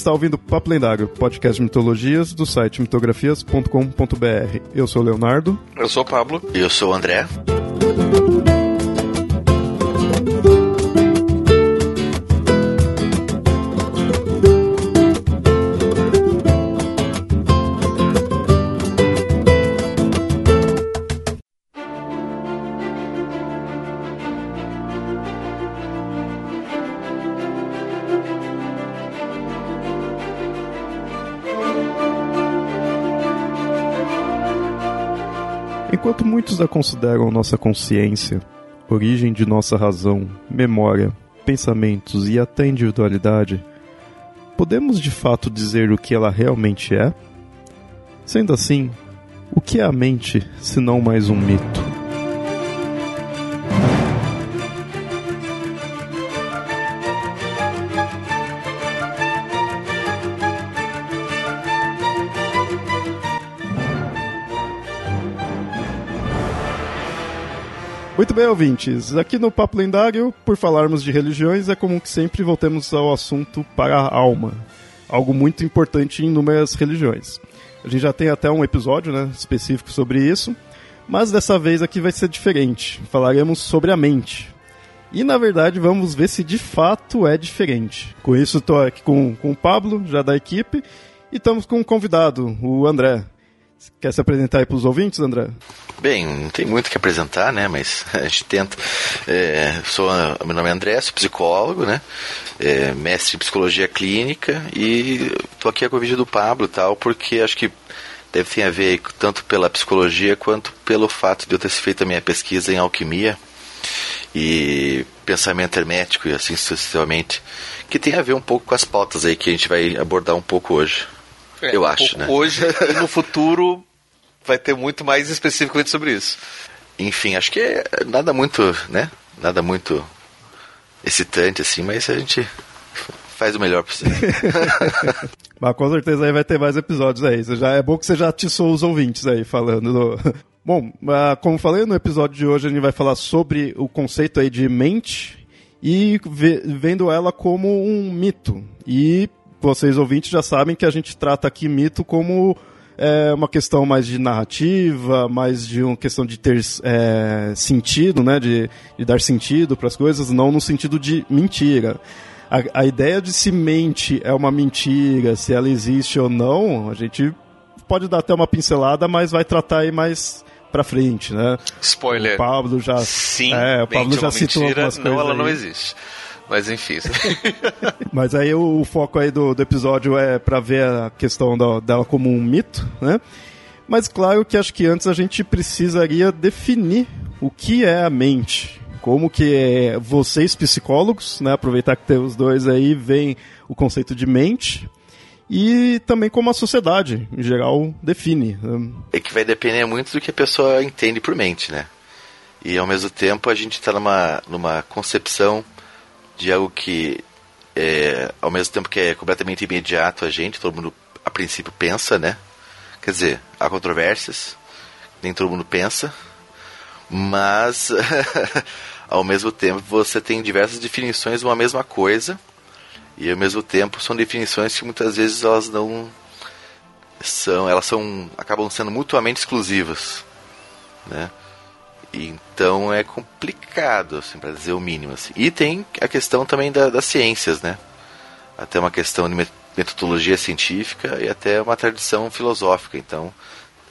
está ouvindo Papo Lendário, podcast de mitologias do site mitografias.com.br. Eu sou o Leonardo. Eu sou o Pablo. E eu sou o André. Muitos a consideram nossa consciência, origem de nossa razão, memória, pensamentos e até individualidade, podemos de fato dizer o que ela realmente é? Sendo assim, o que é a mente se não mais um mito? Muito bem, ouvintes. Aqui no Papo Lendário, por falarmos de religiões, é comum que sempre voltemos ao assunto para a alma. Algo muito importante em inúmeras religiões. A gente já tem até um episódio né, específico sobre isso, mas dessa vez aqui vai ser diferente. Falaremos sobre a mente. E na verdade vamos ver se de fato é diferente. Com isso, estou aqui com, com o Pablo, já da equipe, e estamos com um convidado, o André. Quer se apresentar aí para os ouvintes, André? Bem, não tem muito que apresentar, né? Mas a gente tenta. É, sou, meu nome é André, sou psicólogo, né? É, mestre em psicologia clínica e estou aqui a convite do Pablo tal, porque acho que deve ter a ver tanto pela psicologia quanto pelo fato de eu ter feito a minha pesquisa em alquimia e pensamento hermético e assim sucessivamente, que tem a ver um pouco com as pautas aí que a gente vai abordar um pouco hoje. É, eu acho, né? Hoje e no futuro vai ter muito mais especificamente sobre isso. Enfim, acho que é nada muito, né? Nada muito excitante assim, mas a gente faz o melhor possível. mas com certeza aí vai ter mais episódios aí. Já é bom que você já atiçou os ouvintes aí falando. Do... Bom, ah, como falei no episódio de hoje, a gente vai falar sobre o conceito aí de mente e vendo ela como um mito. E vocês ouvintes já sabem que a gente trata aqui mito como é, uma questão mais de narrativa, mais de uma questão de ter é, sentido, né, de, de dar sentido para as coisas, não no sentido de mentira. A, a ideia de se mente é uma mentira, se ela existe ou não, a gente pode dar até uma pincelada, mas vai tratar aí mais pra frente, né? Spoiler. O Pablo já. Sim, é, o Pablo já citou mentira, algumas coisas. Não, ela aí. não existe. Mas enfim. Mas aí o, o, foco aí do, do episódio é para ver a questão da, dela como um mito, né? Mas claro que acho que antes a gente precisaria definir o que é a mente. Como que é, vocês psicólogos, né, aproveitar que tem os dois aí, veem o conceito de mente e também como a sociedade, em geral, define. Né? É que vai depender muito do que a pessoa entende por mente, né? E ao mesmo tempo a gente está numa, numa concepção de algo que, é, ao mesmo tempo que é completamente imediato a gente, todo mundo a princípio pensa, né? Quer dizer, há controvérsias, nem todo mundo pensa, mas ao mesmo tempo você tem diversas definições de uma mesma coisa e ao mesmo tempo são definições que muitas vezes elas não são, elas são acabam sendo mutuamente exclusivas, né? Então é complicado, assim, para dizer o mínimo. Assim. E tem a questão também da, das ciências, né? Até uma questão de metodologia científica e até uma tradição filosófica. Então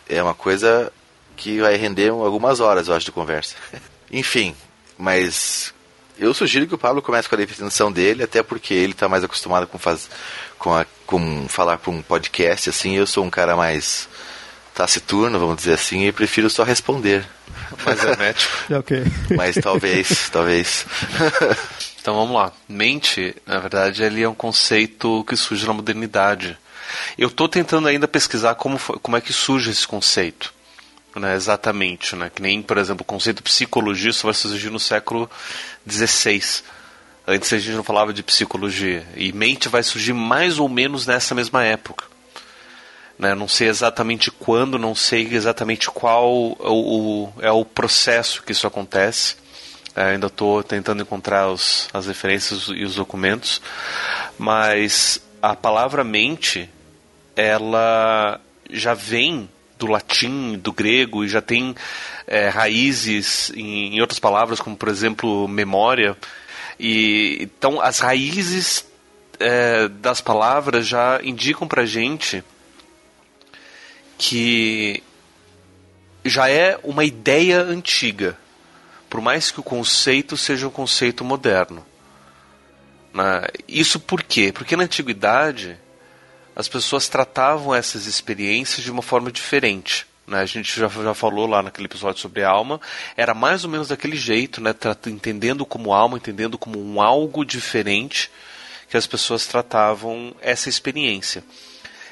é uma coisa que vai render algumas horas, eu acho, de conversa. Enfim, mas eu sugiro que o Pablo comece com a definição dele, até porque ele está mais acostumado com, faz, com, a, com falar para um podcast, assim, eu sou um cara mais taciturno, vamos dizer assim, e prefiro só responder. Mais hermético. É ok. Mas talvez, talvez. Então vamos lá. Mente, na verdade, ele é um conceito que surge na modernidade. Eu estou tentando ainda pesquisar como, como é que surge esse conceito. Né, exatamente, né? Que nem, por exemplo, o conceito de psicologia só vai surgir no século XVI. Antes a gente não falava de psicologia. E mente vai surgir mais ou menos nessa mesma época. Né? Não sei exatamente quando, não sei exatamente qual o, o é o processo que isso acontece. É, ainda estou tentando encontrar os, as referências e os documentos, mas a palavra mente, ela já vem do latim, do grego, e já tem é, raízes em, em, outras palavras, como por exemplo memória. E então as raízes é, das palavras já indicam para gente que já é uma ideia antiga, por mais que o conceito seja um conceito moderno. Isso por quê? Porque na antiguidade as pessoas tratavam essas experiências de uma forma diferente. Né? A gente já, já falou lá naquele episódio sobre a alma, era mais ou menos daquele jeito, né? entendendo como alma, entendendo como um algo diferente que as pessoas tratavam essa experiência.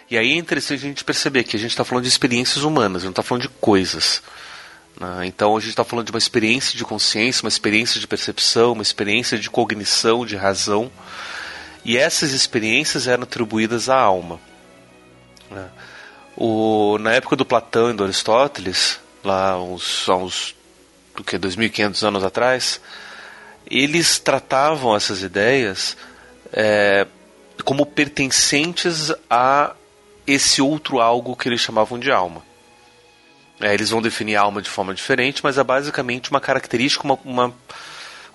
E aí é interessante a gente perceber que a gente está falando de experiências humanas, não está falando de coisas. Né? Então a gente está falando de uma experiência de consciência, uma experiência de percepção, uma experiência de cognição, de razão. E essas experiências eram atribuídas à alma. Né? O, na época do Platão e do Aristóteles, lá uns, há uns do que 2.500 anos atrás, eles tratavam essas ideias é, como pertencentes a esse outro algo que eles chamavam de alma. É, eles vão definir a alma de forma diferente, mas é basicamente uma característica, uma, uma,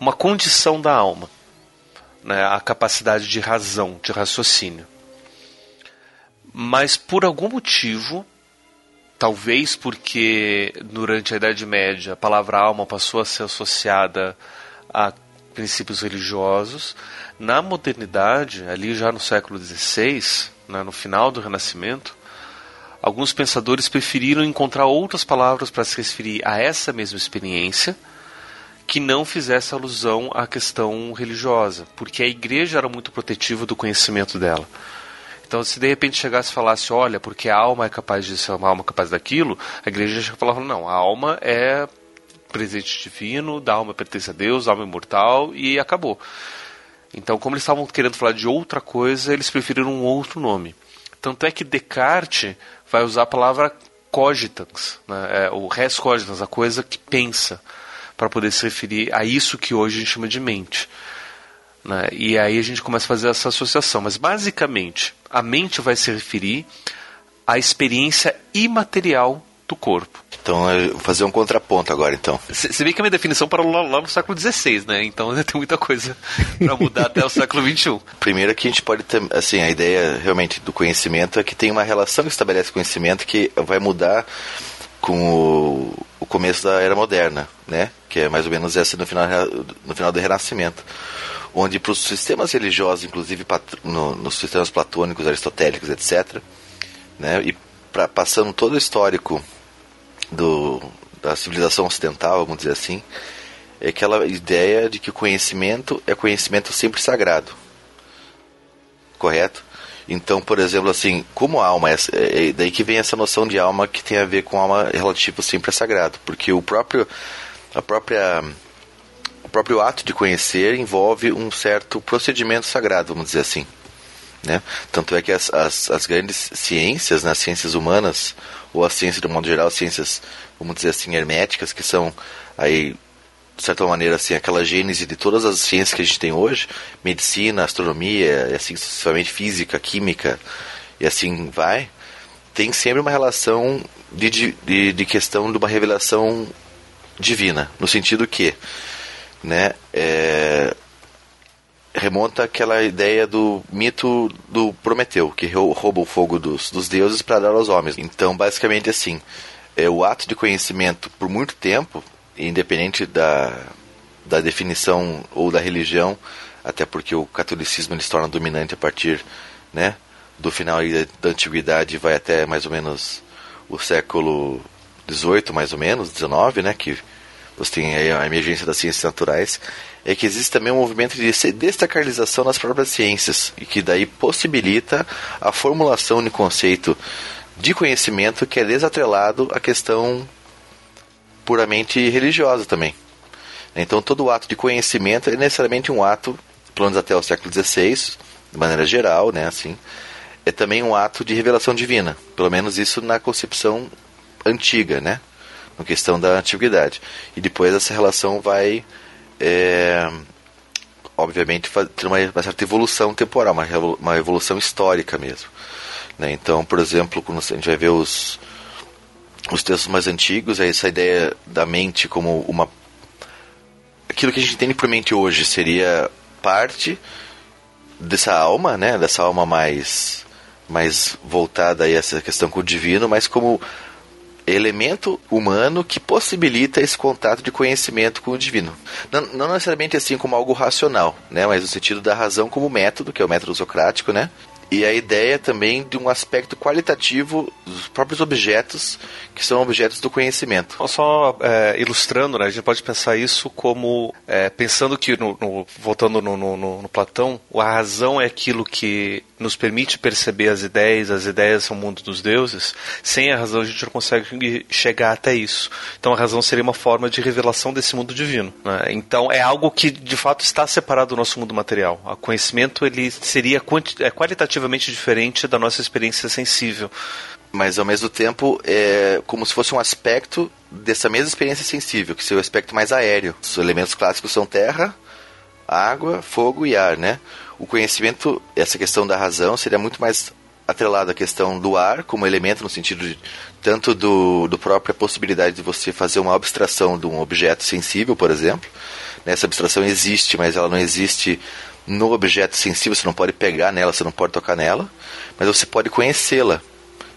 uma condição da alma né, a capacidade de razão, de raciocínio. Mas por algum motivo, talvez porque durante a Idade Média a palavra alma passou a ser associada a princípios religiosos, na modernidade, ali já no século XVI, né, no final do Renascimento, alguns pensadores preferiram encontrar outras palavras para se referir a essa mesma experiência que não fizesse alusão à questão religiosa, porque a igreja era muito protetiva do conhecimento dela. Então, se de repente chegasse e falasse, olha, porque a alma é capaz disso, a alma é capaz daquilo, a igreja já falava, não, a alma é presente divino, da alma pertence a Deus, a alma é imortal, e acabou. Então, como eles estavam querendo falar de outra coisa, eles preferiram um outro nome. Tanto é que Descartes vai usar a palavra cogitans, né? é, o res cogitans, a coisa que pensa para poder se referir a isso que hoje a gente chama de mente. Né? E aí a gente começa a fazer essa associação. Mas basicamente, a mente vai se referir à experiência imaterial do corpo. Então, vou fazer um contraponto agora, então. Você vê que a minha definição parou lá, lá no século XVI, né? Então tem muita coisa para mudar até o século XXI. Primeiro que a gente pode ter, assim, a ideia realmente do conhecimento é que tem uma relação que estabelece conhecimento que vai mudar com o, o começo da Era Moderna, né? que é mais ou menos essa no final, no final do Renascimento, onde para os sistemas religiosos, inclusive no, nos sistemas platônicos, aristotélicos, etc., né, e pra, passando todo o histórico do, da civilização ocidental, vamos dizer assim, é aquela ideia de que o conhecimento é conhecimento sempre sagrado. Correto? Então, por exemplo, assim, como alma, é, é daí que vem essa noção de alma que tem a ver com alma relativo sempre a sagrado, porque o próprio a própria o próprio ato de conhecer envolve um certo procedimento sagrado, vamos dizer assim. Né? Tanto é que as, as, as grandes ciências, né, as ciências humanas, ou a ciência de modo geral, ciências, vamos dizer assim, herméticas, que são aí, de certa maneira, assim, aquela gênese de todas as ciências que a gente tem hoje, medicina, astronomia, e assim sucessivamente física, química, e assim vai, tem sempre uma relação de, de, de questão de uma revelação divina, no sentido que, né, é, remonta aquela ideia do mito do Prometeu, que rouba o fogo dos, dos deuses para dar aos homens. Então, basicamente assim, é o ato de conhecimento por muito tempo, independente da, da definição ou da religião, até porque o catolicismo ele se torna dominante a partir né, do final da antiguidade vai até mais ou menos o século 18 mais ou menos, 19, né, que você tem a emergência das ciências naturais, é que existe também um movimento de destacalização das próprias ciências, e que daí possibilita a formulação de conceito de conhecimento que é desatrelado à questão puramente religiosa também. Então todo ato de conhecimento é necessariamente um ato, pelo menos até o século XVI, de maneira geral, né, assim, é também um ato de revelação divina, pelo menos isso na concepção antiga, né? Na questão da antiguidade. E depois essa relação vai é, obviamente, ter uma, uma certa evolução temporal, uma, uma evolução histórica mesmo. Né? Então, por exemplo, quando a gente vai ver os, os textos mais antigos, é essa ideia da mente como uma. Aquilo que a gente entende por mente hoje seria parte dessa alma, né? Dessa alma mais, mais voltada a essa questão com o divino, mas como elemento humano que possibilita esse contato de conhecimento com o divino. Não, não, necessariamente assim como algo racional, né, mas no sentido da razão como método, que é o método socrático, né, e a ideia também de um aspecto qualitativo dos próprios objetos, que são objetos do conhecimento. Só é, ilustrando, né, a gente pode pensar isso como é, pensando que, no, no, voltando no, no, Platão, a razão é aquilo que nos permite perceber as ideias, as ideias são o mundo dos deuses. Sem a razão a gente não consegue chegar até isso. Então a razão seria uma forma de revelação desse mundo divino. Né? Então é algo que de fato está separado do nosso mundo material. O conhecimento ele seria é, diferente da nossa experiência sensível mas ao mesmo tempo é como se fosse um aspecto dessa mesma experiência sensível, que seria o aspecto mais aéreo. Os elementos clássicos são terra, água, fogo e ar, né? O conhecimento, essa questão da razão, seria muito mais atrelado à questão do ar como elemento no sentido de, tanto do, do própria possibilidade de você fazer uma abstração de um objeto sensível, por exemplo. Né? Essa abstração existe, mas ela não existe no objeto sensível, você não pode pegar nela, você não pode tocar nela, mas você pode conhecê-la.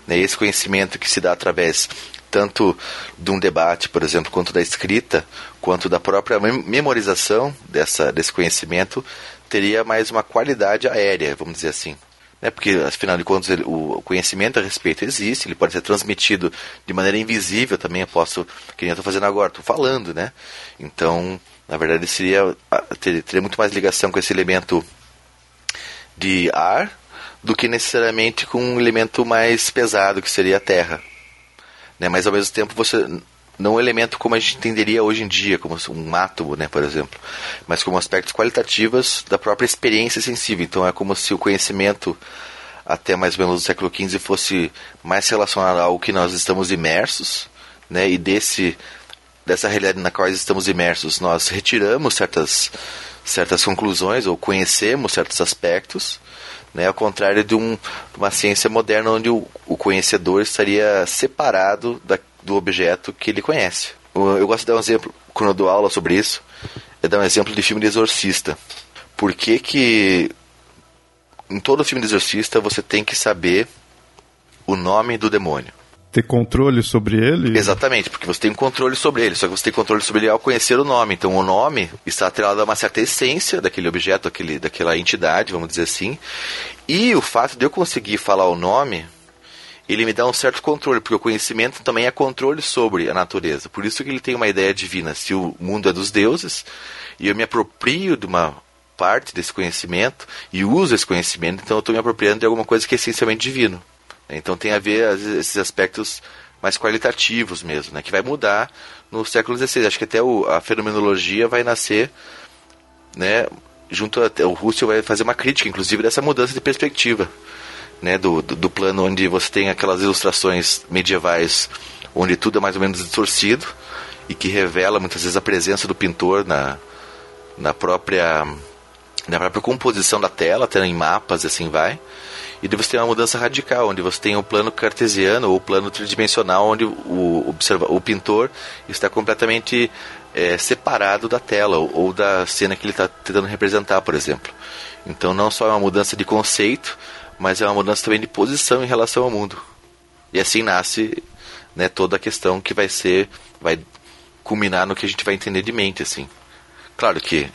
Né? Esse conhecimento que se dá através tanto de um debate, por exemplo, quanto da escrita, quanto da própria memorização dessa, desse conhecimento, teria mais uma qualidade aérea, vamos dizer assim. Né? Porque, afinal de contas, ele, o conhecimento a respeito existe, ele pode ser transmitido de maneira invisível também, eu posso, que nem eu estou fazendo agora, estou falando, né? Então, na verdade, seria, teria, teria muito mais ligação com esse elemento de ar do que necessariamente com um elemento mais pesado, que seria a terra. Né? Mas ao mesmo tempo você não um elemento como a gente entenderia hoje em dia, como um átomo, né, por exemplo, mas como aspectos qualitativos da própria experiência sensível. Então é como se o conhecimento até mais ou menos do século XV fosse mais relacionado ao que nós estamos imersos, né, e desse dessa realidade na qual estamos imersos, nós retiramos certas certas conclusões ou conhecemos certos aspectos, né, ao contrário de, um, uma ciência moderna onde o, o conhecedor estaria separado da, do objeto que ele conhece. Eu, eu gosto de dar um exemplo, quando eu dou aula sobre isso, é dar um exemplo de filme de exorcista. Por que que em todo filme de exorcista você tem que saber o nome do demônio? Ter controle sobre ele? Exatamente, porque você tem controle sobre ele, só que você tem controle sobre ele ao conhecer o nome. Então o nome está atrelado a uma certa essência daquele objeto, daquele, daquela entidade, vamos dizer assim. E o fato de eu conseguir falar o nome, ele me dá um certo controle, porque o conhecimento também é controle sobre a natureza. Por isso que ele tem uma ideia divina. Se o mundo é dos deuses, e eu me aproprio de uma parte desse conhecimento e uso esse conhecimento, então eu estou me apropriando de alguma coisa que é essencialmente divino. Então tem a ver esses aspectos mais qualitativos mesmo, né, que vai mudar no século XVI. Acho que até o, a fenomenologia vai nascer, né, junto até o Russell vai fazer uma crítica, inclusive, dessa mudança de perspectiva, né, do, do, do plano onde você tem aquelas ilustrações medievais onde tudo é mais ou menos distorcido e que revela muitas vezes a presença do pintor na, na própria na própria composição da tela, até em mapas assim vai. E daí você tem uma mudança radical, onde você tem o plano cartesiano ou o plano tridimensional, onde o, observa, o pintor está completamente é, separado da tela ou, ou da cena que ele está tentando representar, por exemplo. Então não só é uma mudança de conceito, mas é uma mudança também de posição em relação ao mundo. E assim nasce né, toda a questão que vai ser, vai culminar no que a gente vai entender de mente, assim. Claro que,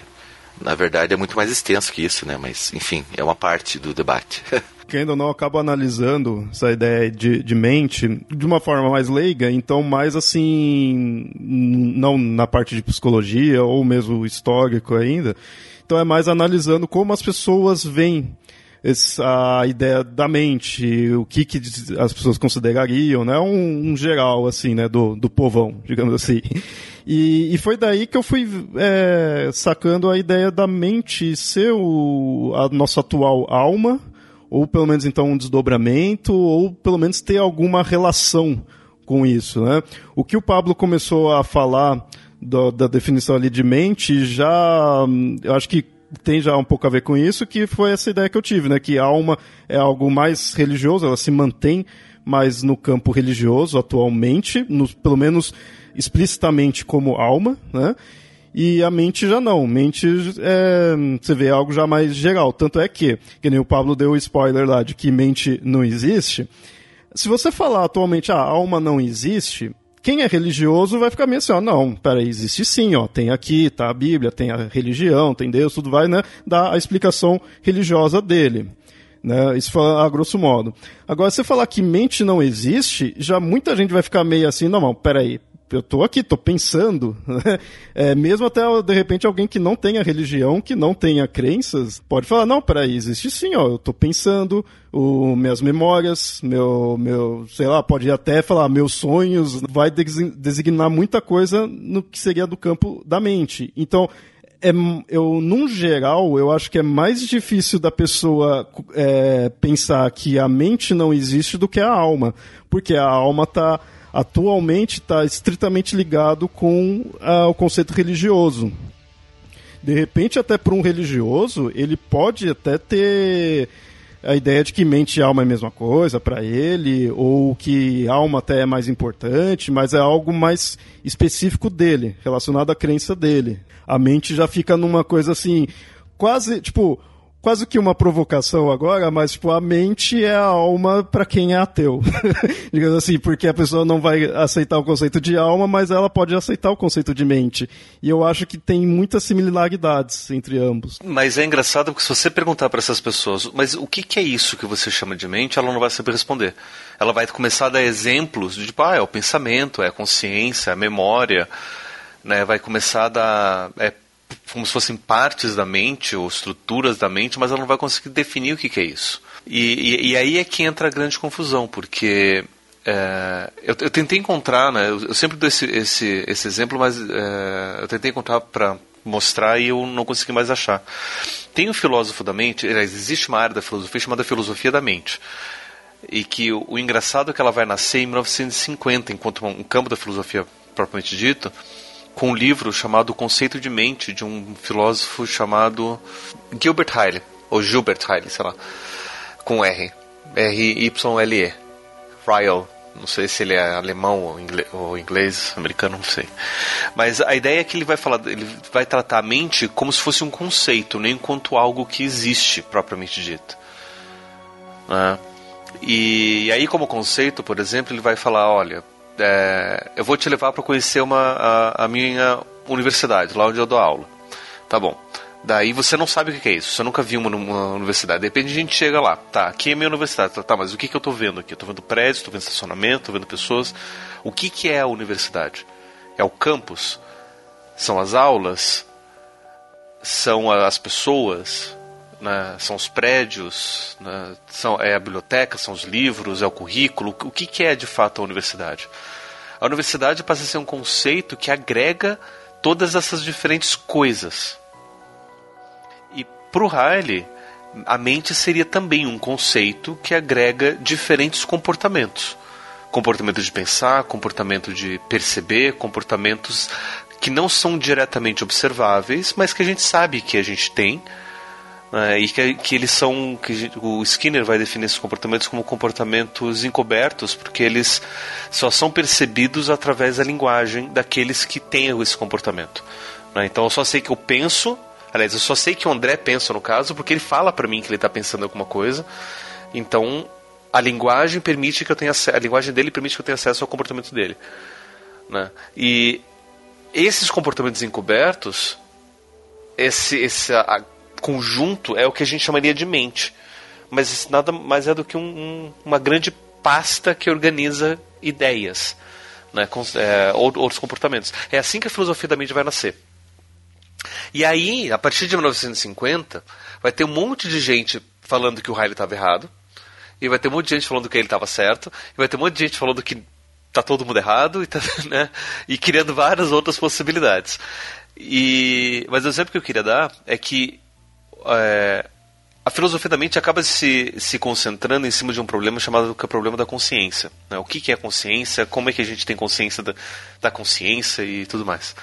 na verdade, é muito mais extenso que isso, né? Mas, enfim, é uma parte do debate. que ainda não acaba analisando essa ideia de, de mente de uma forma mais leiga, então mais assim, não na parte de psicologia ou mesmo histórico ainda, então é mais analisando como as pessoas veem essa ideia da mente, o que, que as pessoas considerariam, né? Um, um geral, assim, né? Do, do povão, digamos assim. E, e foi daí que eu fui é, sacando a ideia da mente ser o, a nossa atual alma, ou pelo menos então um desdobramento, ou pelo menos ter alguma relação com isso, né? O que o Pablo começou a falar do, da definição ali de mente já, eu acho que tem já um pouco a ver com isso, que foi essa ideia que eu tive, né? Que a alma é algo mais religioso, ela se mantém mais no campo religioso atualmente, no, pelo menos explicitamente como alma, né? E a mente já não. Mente, é, você vê, é algo já mais geral. Tanto é que, que nem o Pablo deu o spoiler lá de que mente não existe. Se você falar atualmente, ah, a alma não existe, quem é religioso vai ficar meio assim, ó, não, peraí, existe sim, ó, tem aqui, tá a Bíblia, tem a religião, tem Deus, tudo vai, né, dar a explicação religiosa dele. Né? Isso a grosso modo. Agora, se você falar que mente não existe, já muita gente vai ficar meio assim, não, não, peraí, eu tô aqui, tô pensando, é, mesmo até de repente alguém que não tenha religião, que não tenha crenças, pode falar, não, peraí, existe sim, ó, eu tô pensando, o, minhas memórias, meu, meu, sei lá, pode até falar, meus sonhos, vai designar muita coisa no que seria do campo da mente. Então, é, eu, num geral, eu acho que é mais difícil da pessoa é, pensar que a mente não existe do que a alma, porque a alma está atualmente está estritamente ligado com uh, o conceito religioso. De repente, até para um religioso, ele pode até ter a ideia de que mente e alma é a mesma coisa para ele, ou que alma até é mais importante, mas é algo mais específico dele, relacionado à crença dele. A mente já fica numa coisa assim, quase, tipo, quase que uma provocação agora, mas tipo, a mente é a alma para quem é ateu. Digamos assim, porque a pessoa não vai aceitar o conceito de alma, mas ela pode aceitar o conceito de mente. E eu acho que tem muitas similaridades entre ambos. Mas é engraçado porque se você perguntar para essas pessoas, mas o que, que é isso que você chama de mente, ela não vai saber responder. Ela vai começar a dar exemplos de tipo, ah, é o pensamento, é a consciência, é a memória, né? Vai começar a dar é, como se fossem partes da mente ou estruturas da mente, mas ela não vai conseguir definir o que, que é isso. E, e, e, aí é que entra a grande confusão, porque é, eu, eu, tentei encontrar, né, eu, eu, sempre dou esse, esse, esse exemplo, mas é, eu tentei encontrar para mostrar e eu não consegui mais achar. Tem um filósofo da mente, existe uma área da filosofia chamada filosofia da mente. E que o, o engraçado é que ela vai nascer em 1950, enquanto um campo da filosofia propriamente dito, com um livro chamado Conceito de Mente, de um filósofo chamado Gilbert Haile, ou Gilbert Haile, sei lá, com R, R-Y-L-E, Ryle, não sei se ele é alemão ou inglês, ou inglês, americano, não sei. Mas a ideia é que ele vai falar, ele vai tratar a mente como se fosse um conceito, nem enquanto algo que existe propriamente dito. Né? E, e aí, como conceito, por exemplo, ele vai falar, olha, é, eu vou te levar para conhecer uma, a, a, minha universidade, lá onde eu dou aula. Tá bom. Daí você não sabe o que é isso, você nunca viu uma, uma universidade. De a gente chega lá, tá, aqui é a minha universidade. Tá, tá mas o que, que eu estou vendo aqui? Eu tô vendo prédios, estou vendo estacionamento, estou vendo pessoas. O que, que é a universidade? É o campus? São as aulas? São as pessoas? Né? São os prédios? Né? São, é a biblioteca? São os livros? É o currículo? O que, que é de fato a universidade? A universidade passa a ser um conceito que agrega todas essas diferentes coisas. E para o Riley, a mente seria também um conceito que agrega diferentes comportamentos. Comportamento de pensar, comportamento de perceber, comportamentos que não são diretamente observáveis, mas que a gente sabe que a gente tem né, e que, que, eles são que o Skinner vai definir esses comportamentos como comportamentos encobertos porque eles só são percebidos através da linguagem daqueles que têm esse comportamento né? então eu só sei que eu penso aliás eu só sei que o André pensa no caso porque ele fala para mim que ele está pensando em alguma coisa então a linguagem permite que eu tenha a linguagem dele permite que eu tenha acesso ao comportamento dele né? e esses comportamentos encobertos esse, esse a, conjunto é o que a gente chamaria de mente. Mas isso nada mais é do que um, um, uma grande pasta que organiza ideias, né, com, é, outros comportamentos. É assim que a filosofia da mente vai nascer. E aí, a partir de 1950, vai ter um monte de gente falando que o Riley estava errado, e vai ter um monte de gente falando que ele estava certo, e vai ter um monte de gente falando que tá todo mundo errado, e, tá, né, e criando várias outras possibilidades. E, mas o exemplo que eu queria dar é que é, a filosofia da mente acaba se, se concentrando em cima de um problema chamado que é o problema da consciência. Né? O que, que é consciência, como é que a gente tem consciência da, da consciência e tudo mais.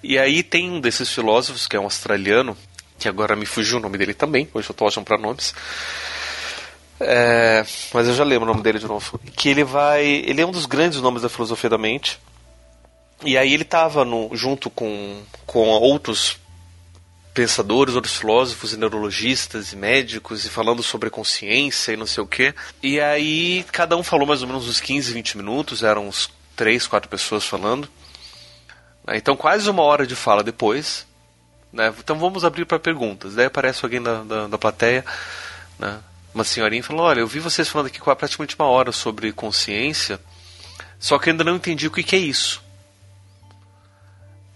E aí tem um desses filósofos, que é um australiano, que agora me fugiu o nome dele também, hoje eu estou achando para nomes. É, mas eu já lembro o nome dele de novo. Que ele vai. Ele é um dos grandes nomes da filosofia da mente. E aí ele estava junto com, com outros pensadores, outros filósofos e neurologistas e médicos e falando sobre consciência e não sei o quê. E aí cada um falou mais ou menos uns 15, 20 minutos, eram uns 3, 4 pessoas falando. Então quase uma hora de fala depois. Né? Então vamos abrir para perguntas. Daí aparece alguém da, da, da plateia, né? uma senhorinha falou, olha, eu vi vocês falando aqui praticamente uma hora sobre consciência, só que ainda não entendi o que, que é isso.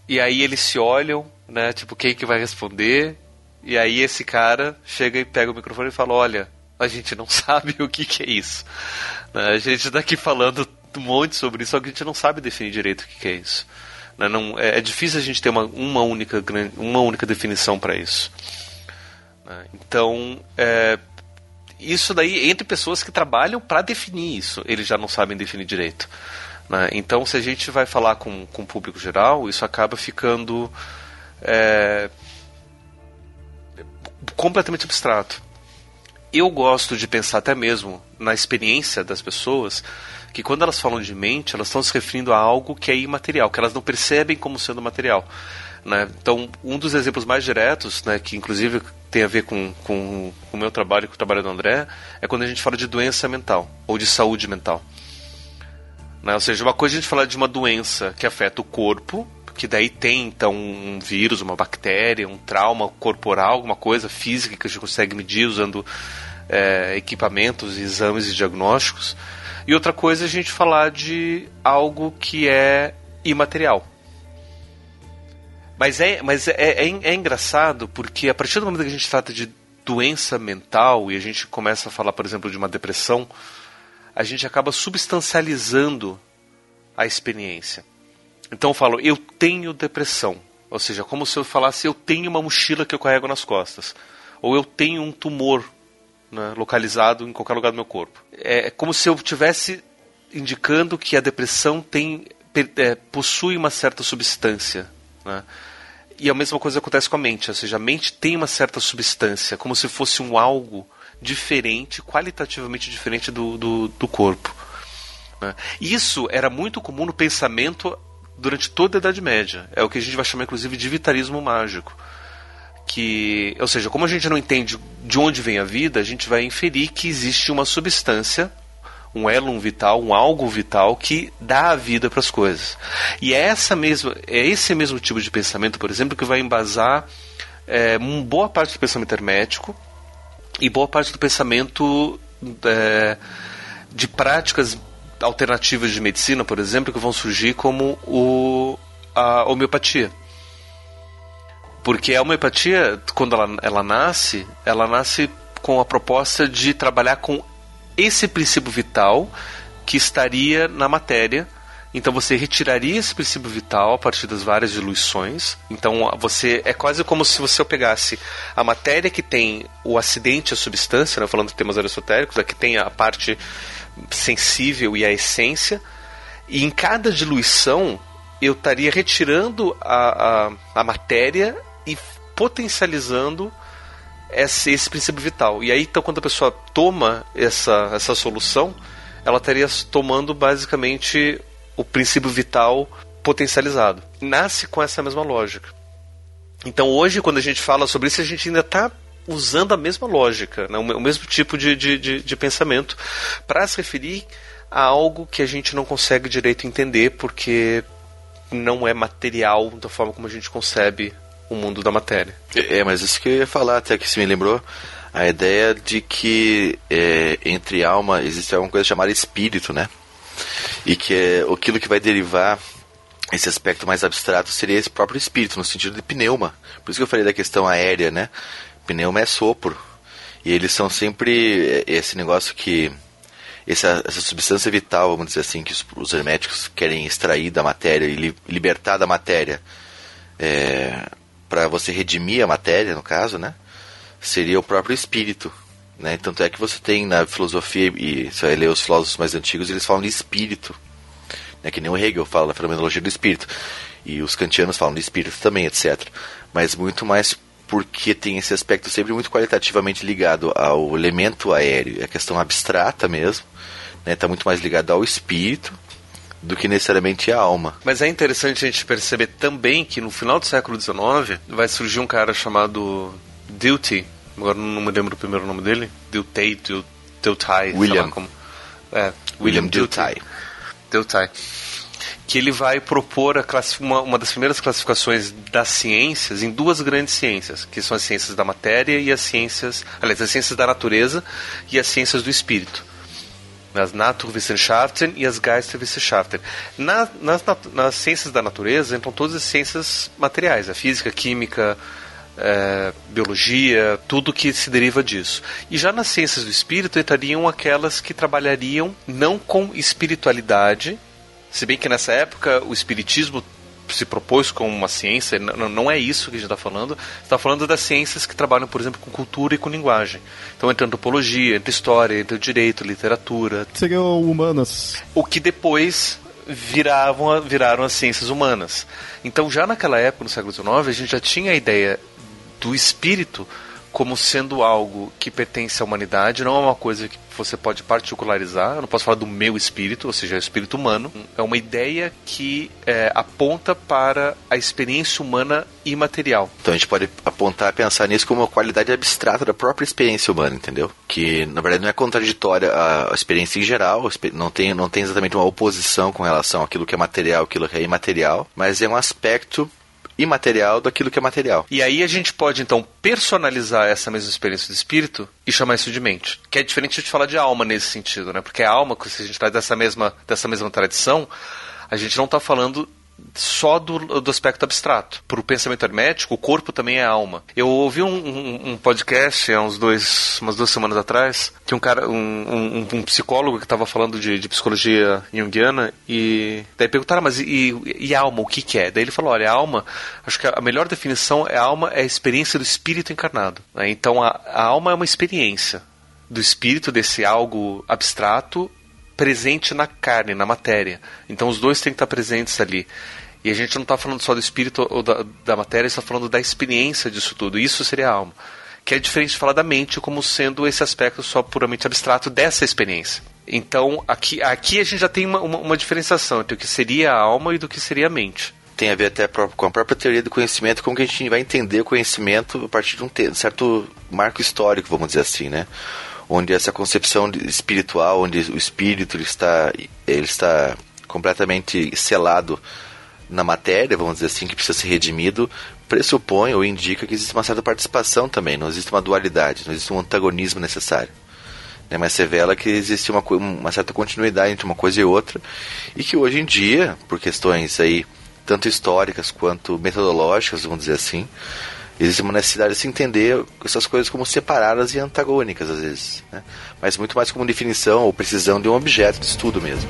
E aí eles se olham, né? Tipo, quem que vai responder? E aí esse cara chega e pega o microfone e fala: Olha, a gente não sabe o que, que é isso. Né? A gente está aqui falando um monte sobre isso, só que a gente não sabe definir direito o que, que é isso. Né? Não, é, é, difícil a gente ter uma, uma, única, uma única definição para isso. Né? Então, é, isso daí entre pessoas que trabalham para definir isso, eles já não sabem definir direito. Então, se a gente vai falar com, com o público geral, isso acaba ficando é, completamente abstrato. Eu gosto de pensar até mesmo na experiência das pessoas que quando elas falam de mente, elas estão se referindo a algo que é imaterial, que elas não percebem como sendo material. Né? Então, um dos exemplos mais diretos, né, que inclusive tem a ver com, com, com o meu trabalho e com o trabalho do André, é quando a gente fala de doença mental ou de saúde mental. Né? Ou seja, uma coisa é a gente falar de uma doença que afeta o corpo, que daí tem então um vírus, uma bactéria, um trauma corporal, alguma coisa física que a gente consegue medir usando é, equipamentos, exames e diagnósticos. E outra coisa é a gente falar de algo que é imaterial. Mas é, mas é, é, é engraçado porque a partir do momento que a gente trata de doença mental e a gente começa a falar, por exemplo, de uma depressão, a gente acaba substancializando a experiência. Então eu falo, eu tenho depressão. Ou seja, como se eu falasse, eu tenho uma mochila que eu carrego nas costas. Ou eu tenho um tumor né, localizado em qualquer lugar do meu corpo. É como se eu estivesse indicando que a depressão tem, é, possui uma certa substância. Né? E a mesma coisa acontece com a mente, ou seja, a mente tem uma certa substância, como se fosse um algo diferente, qualitativamente diferente do, do, do corpo. Né? Isso era muito comum no pensamento durante toda a Idade Média. É o que a gente vai chamar, inclusive, de vitalismo mágico. Que, ou seja, como a gente não entende de onde vem a vida, a gente vai inferir que existe uma substância, um elo vital, um algo vital que dá a vida para as coisas. E é essa mesma, é esse mesmo tipo de pensamento, por exemplo, que vai embasar é, boa parte do pensamento hermético e boa parte do pensamento é, de práticas alternativas de medicina, por exemplo, que vão surgir como o, a homeopatia. Porque a homeopatia, quando ela, ela nasce, ela nasce com a proposta de trabalhar com esse princípio vital que estaria na matéria. Então você retiraria esse princípio vital a partir das várias diluições. Então você é quase como se você pegasse a matéria que tem o acidente, a substância, né, falando de temas aristotéricos, aqui tem a parte sensível e a essência, e em cada diluição eu estaria retirando a, a, a matéria e potencializando esse, esse, princípio vital. E aí, então, quando a pessoa toma essa, essa solução, ela estaria tomando basicamente o princípio vital potencializado. Nasce com essa mesma lógica. Então, hoje, quando a gente fala sobre isso, a gente ainda está usando a mesma lógica, né? o mesmo tipo de, de, de, de pensamento, para se referir a algo que a gente não consegue direito entender porque não é material da forma como a gente concebe o mundo da matéria. É, mas isso que eu ia falar, até que se me lembrou, a ideia de que é, entre alma existe alguma coisa chamada espírito, né? E que é, aquilo que vai derivar esse aspecto mais abstrato seria esse próprio espírito, no sentido de pneuma. Por isso que eu falei da questão aérea, né? Pneuma é sopro. E eles são sempre é, esse negócio que. Essa, essa substância vital, vamos dizer assim, que os, os herméticos querem extrair da matéria e li, libertar da matéria é, para você redimir a matéria, no caso, né? Seria o próprio espírito. Né? Tanto é que você tem na filosofia, e você vai ler os filósofos mais antigos, eles falam de espírito. Né? Que nem o Hegel fala da fenomenologia do espírito. E os kantianos falam de espírito também, etc. Mas muito mais porque tem esse aspecto sempre muito qualitativamente ligado ao elemento aéreo, é a questão abstrata mesmo, né? Tá muito mais ligado ao espírito do que necessariamente à alma. Mas é interessante a gente perceber também que no final do século XIX vai surgir um cara chamado Dilthey, agora não me lembro o primeiro nome dele, Dilthey, Dilthey, William. como. É, William William Dilthey. Dilthey. Que ele vai propor uma, uma das primeiras classificações das ciências em duas grandes ciências, que são as ciências da matéria e as ciências, aliás, as ciências da natureza e as ciências do espírito as Naturwissenschaften e as Geisteswissenschaften. Na, nas, nas ciências da natureza entram todas as ciências materiais, a física, a química, é, biologia, tudo que se deriva disso. E já nas ciências do espírito entrariam aquelas que trabalhariam não com espiritualidade, se bem que nessa época o espiritismo se propôs como uma ciência, não, não é isso que a gente está falando. está falando das ciências que trabalham, por exemplo, com cultura e com linguagem. Então, entre antropologia, entre história, entre direito, literatura. Seriam humanas. O que depois viravam, viraram as ciências humanas. Então, já naquela época, no século XIX, a gente já tinha a ideia do espírito como sendo algo que pertence à humanidade, não é uma coisa que você pode particularizar. Eu não posso falar do meu espírito, ou seja, o espírito humano. É uma ideia que é, aponta para a experiência humana imaterial. Então a gente pode apontar, pensar nisso como uma qualidade abstrata da própria experiência humana, entendeu? Que na verdade não é contraditória à experiência em geral, não tem, não tem exatamente uma oposição com relação àquilo que é material, aquilo que é imaterial, mas é um aspecto imaterial daquilo que é material. E aí a gente pode então personalizar essa mesma experiência do espírito e chamar isso de mente. Que é diferente de falar de alma nesse sentido, né? Porque a alma, se a gente traz dessa mesma, dessa mesma tradição, a gente não está falando só do, do aspecto abstrato. Para o pensamento hermético, o corpo também é alma. Eu ouvi um, um, um, podcast há uns dois, umas duas semanas atrás, que um cara, um, um psicólogo que estava falando de, de, psicologia junguiana e daí perguntaram, mas e, e alma, o que, que é? Daí ele falou, olha, alma, acho que a melhor definição é alma é a experiência do espírito encarnado. Né? Então a, a alma é uma experiência do espírito desse algo abstrato presente na carne, na matéria. Então os dois têm que estar presentes ali. E a gente não está falando só do espírito ou da, da matéria, está falando da experiência disso tudo. Isso seria a alma. Que é diferente de falar da mente como sendo esse aspecto só puramente abstrato dessa experiência. Então, aqui, aqui a gente já tem uma, uma, uma diferenciação entre o que seria a alma e do que seria a mente tem a ver até com a própria teoria do conhecimento, como que a gente vai entender o conhecimento a partir de um certo marco histórico, vamos dizer assim, né? Onde essa concepção espiritual, onde o espírito ele está, ele está completamente selado na matéria, vamos dizer assim, que precisa ser redimido, pressupõe ou indica que existe uma certa participação também, não existe uma dualidade, não existe um antagonismo necessário. Né? Mas revela que existe uma, uma certa continuidade entre uma coisa e outra, e que hoje em dia, por questões aí tanto históricas quanto metodológicas, vamos dizer assim, existe uma necessidade de se entender essas coisas como separadas e antagônicas às vezes, né? mas muito mais como definição ou precisão de um objeto de estudo mesmo.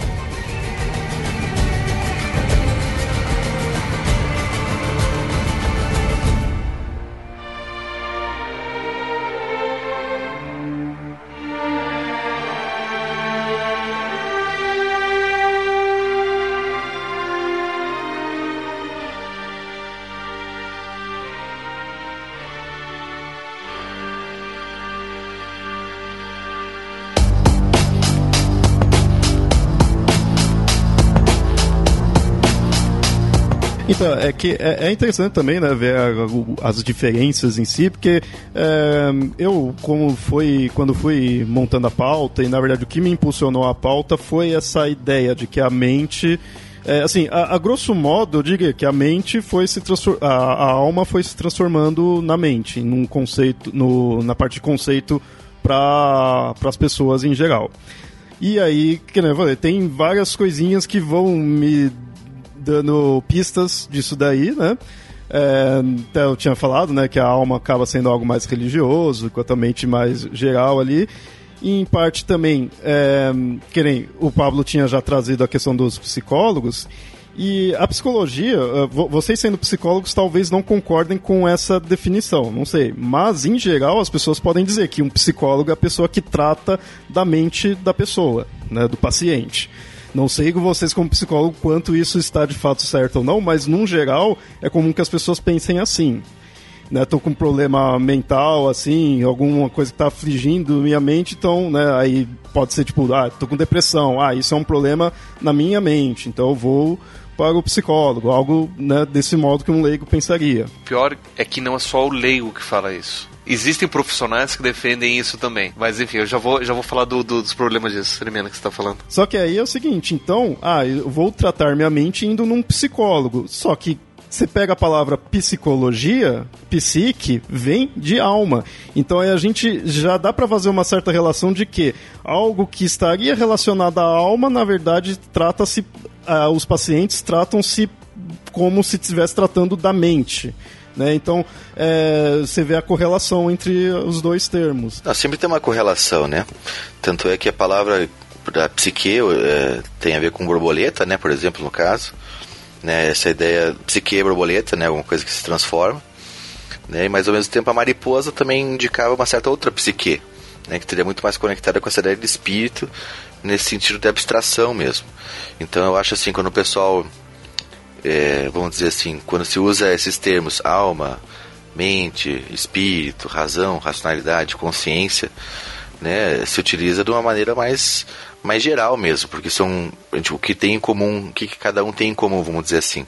Então, é que é, é interessante também, né, ver a, as diferenças em si, porque é, eu, como foi, quando fui montando a pauta, e na verdade o que me impulsionou a pauta foi essa ideia de que a mente. É, assim, a, a, grosso modo, eu diria que a mente foi se a, a alma foi se transformando na mente, num conceito, no, na parte de conceito para as pessoas em geral. E aí, que nem eu falei, tem várias coisinhas que vão me dando pistas disso daí, né? É, eu tinha falado, né, que a alma acaba sendo algo mais religioso, quanto a mente mais geral ali. E em parte também, é, que nem o Pablo tinha já trazido a questão dos psicólogos, e a psicologia, é, vocês sendo psicólogos talvez não concordem com essa definição, não sei. Mas, em geral, as pessoas podem dizer que um psicólogo é a pessoa que trata da mente da pessoa, né, do paciente. Não sei vocês como psicólogo quanto isso está de fato certo ou não, mas num geral é comum que as pessoas pensem assim. né, tô com um problema mental, assim, alguma coisa que tá afligindo minha mente, então, né, aí pode ser tipo, ah, tô com depressão, ah, isso é um problema na minha mente, então eu vou para o psicólogo, algo né, desse modo que um leigo pensaria. Pior é que não é só o leigo que fala isso. Existem profissionais que defendem isso também. Mas enfim, eu já vou, já vou falar do, do, dos problemas disso, Tremenda, que você está falando. Só que aí é o seguinte, então, ah, eu vou tratar minha mente indo num psicólogo. Só que você pega a palavra psicologia, psique, vem de alma. Então aí a gente já dá para fazer uma certa relação de que algo que estaria relacionado à alma, na verdade, trata-se. Uh, os pacientes tratam-se como se estivesse tratando da mente. Né? Então, é, você vê a correlação entre os dois termos. Não, sempre tem uma correlação, né? Tanto é que a palavra da psique é, tem a ver com borboleta, né? Por exemplo, no caso. Né? Essa ideia psique é borboleta, né? Alguma coisa que se transforma. Né? Mas ao mesmo tempo a mariposa também indicava uma certa outra psique, né? que teria muito mais conectada com essa ideia de espírito, nesse sentido de abstração mesmo. Então eu acho assim, quando o pessoal é, vamos dizer assim, quando se usa esses termos alma, mente, espírito, razão, racionalidade, consciência, né, se utiliza de uma maneira mais, mais geral mesmo, porque são o que tem em comum, o que cada um tem em comum, vamos dizer assim.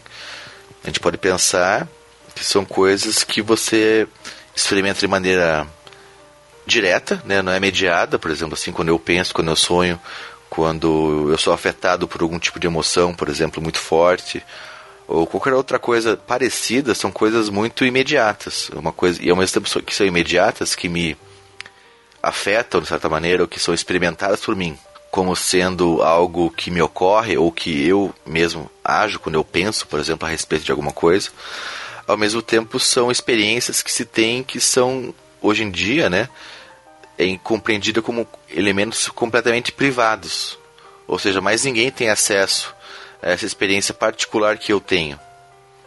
A gente pode pensar que são coisas que você experimenta de maneira direta, né, não é mediada, por exemplo, assim, quando eu penso, quando eu sonho, quando eu sou afetado por algum tipo de emoção, por exemplo, muito forte, ou qualquer outra coisa parecida são coisas muito imediatas. Uma coisa, e ao mesmo tempo que são imediatas, que me afetam de certa maneira, ou que são experimentadas por mim, como sendo algo que me ocorre, ou que eu mesmo ajo quando eu penso, por exemplo, a respeito de alguma coisa. Ao mesmo tempo, são experiências que se tem que são, hoje em dia, né, é como elementos completamente privados. Ou seja, mais ninguém tem acesso essa experiência particular que eu tenho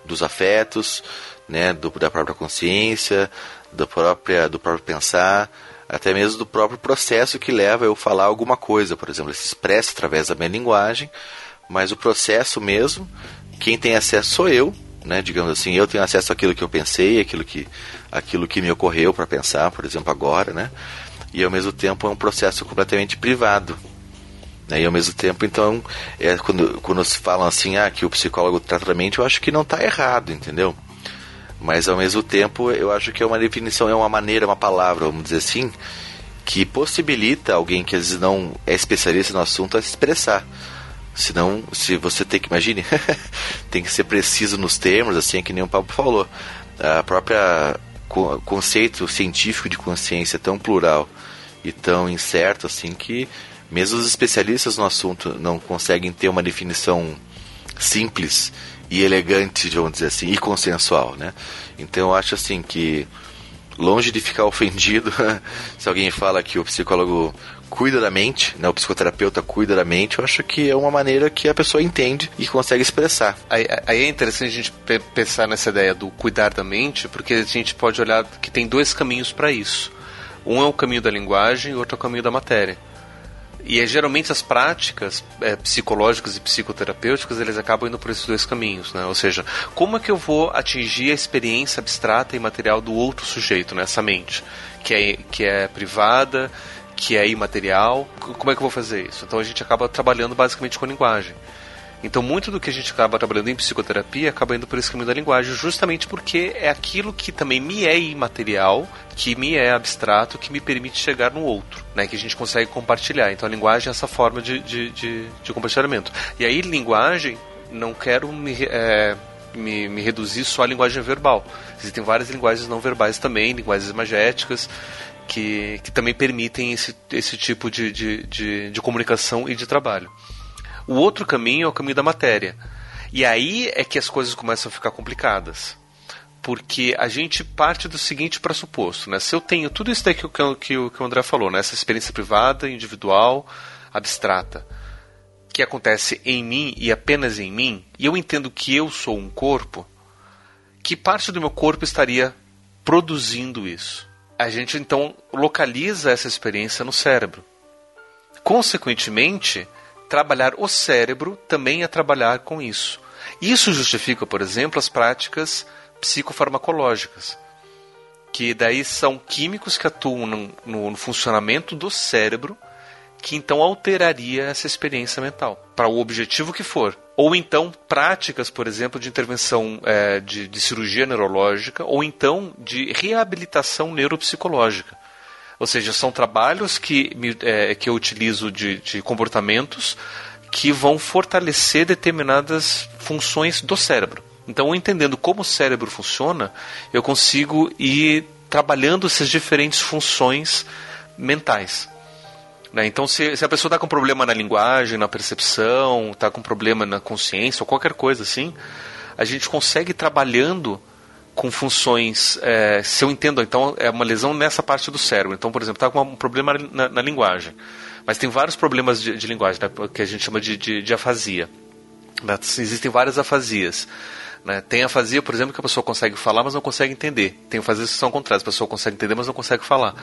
dos afetos, né, do, da própria consciência, do, própria, do próprio pensar, até mesmo do próprio processo que leva eu falar alguma coisa, por exemplo, se expressa através da minha linguagem, mas o processo mesmo, quem tem acesso sou eu, né, digamos assim, eu tenho acesso àquilo que eu pensei, aquilo que, aquilo que me ocorreu para pensar, por exemplo, agora, né, e ao mesmo tempo é um processo completamente privado, né? E ao mesmo tempo, então, é, quando, quando se falam assim, ah, que o psicólogo trata da mente, eu acho que não está errado, entendeu? Mas ao mesmo tempo, eu acho que é uma definição, é uma maneira, uma palavra, vamos dizer assim, que possibilita alguém que às vezes não é especialista no assunto a se expressar. Senão, se você tem que, imagine, tem que ser preciso nos termos, assim, que nem o Pablo falou. A própria conceito científico de consciência é tão plural e tão incerto, assim, que mesmo os especialistas no assunto não conseguem ter uma definição simples e elegante, vamos dizer assim, e consensual, né? Então eu acho assim que longe de ficar ofendido se alguém fala que o psicólogo cuida da mente, né, o psicoterapeuta cuida da mente, eu acho que é uma maneira que a pessoa entende e consegue expressar. Aí, aí, é interessante a gente pensar nessa ideia do cuidar da mente, porque a gente pode olhar que tem dois caminhos para isso. Um é o caminho da linguagem outro é o caminho da matéria. E é, geralmente as práticas é, psicológicas e psicoterapêuticas eles acabam indo por esses dois caminhos, né? Ou seja, como é que eu vou atingir a experiência abstrata e material do outro sujeito nessa mente, que é, que é privada, que é imaterial? Como é que eu vou fazer isso? Então a gente acaba trabalhando basicamente com linguagem. Então, muito do que a gente acaba trabalhando em psicoterapia acaba indo por esse caminho da linguagem, justamente porque é aquilo que também me é imaterial, que me é abstrato, que me permite chegar no outro, né? Que a gente consegue compartilhar. Então, a linguagem é essa forma de, de, de, de compartilhamento. E aí, linguagem, não quero me. É, me, me, reduzir só à linguagem verbal. Existem várias linguagens não verbais também, linguagens imagéticas, que, que também permitem esse, esse tipo de, de, de, de comunicação e de trabalho. O outro caminho é o caminho da matéria. E aí é que as coisas começam a ficar complicadas. Porque a gente parte do seguinte pressuposto, né? Se eu tenho tudo isso daí que, que, que o André falou, né? Essa experiência privada, individual, abstrata, que acontece em mim e apenas em mim, e eu entendo que eu sou um corpo, que parte do meu corpo estaria produzindo isso? A gente então localiza essa experiência no cérebro. Consequentemente, trabalhar o cérebro também é trabalhar com isso. Isso justifica, por exemplo, as práticas psicofarmacológicas. que daí são químicos que atuam no, no, no funcionamento do cérebro que então alteraria essa experiência mental, para o objetivo que for. Ou então práticas, por exemplo, de intervenção é, de, de cirurgia neurológica, ou então de reabilitação neuropsicológica. Ou seja, são trabalhos que, é, que eu utilizo de, de comportamentos que vão fortalecer determinadas funções do cérebro. Então, entendendo como o cérebro funciona, eu consigo ir trabalhando essas diferentes funções mentais. Né? Então, se, se, a pessoa está com problema na linguagem, na percepção, está com problema na consciência ou qualquer coisa assim, a gente consegue trabalhando com funções. É, se eu entendo, então é uma lesão nessa parte do cérebro. Então, por exemplo, está com um problema na, na, linguagem. Mas tem vários problemas de, de linguagem, né, que a gente chama de, de, de afasia. Né? Existem várias afasias. Né? Tem afasia, por exemplo, que a pessoa consegue falar, mas não consegue entender. Tem afasias que são contrárias, a pessoa consegue entender, mas não consegue falar.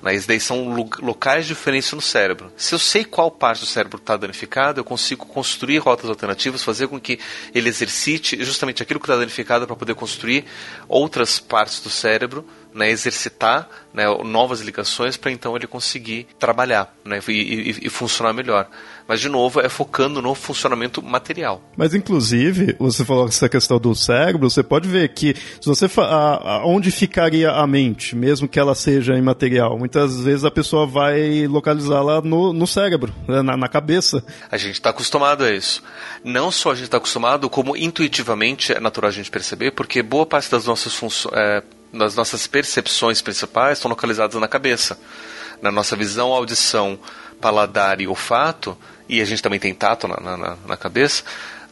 Mas daí são locais diferentes no cérebro. Se eu sei qual parte do cérebro está danificada, eu consigo construir rotas alternativas, fazer com que ele exercite justamente aquilo que está danificado para poder construir outras partes do cérebro, né, exercitar né, novas ligações para então ele conseguir trabalhar né, e, e, e funcionar melhor. Mas, de novo, é focando no funcionamento material. Mas, inclusive, você falou essa questão do cérebro, você pode ver que se você a, a, onde ficaria a mente, mesmo que ela seja imaterial, muitas vezes a pessoa vai localizá-la no, no cérebro, né, na, na cabeça. A gente está acostumado a isso. Não só a gente está acostumado, como intuitivamente é natural a gente perceber, porque boa parte das nossas funções. É, das nossas percepções principais estão localizadas na cabeça. Na nossa visão, audição, paladar e olfato e a gente também tem tato na, na, na cabeça,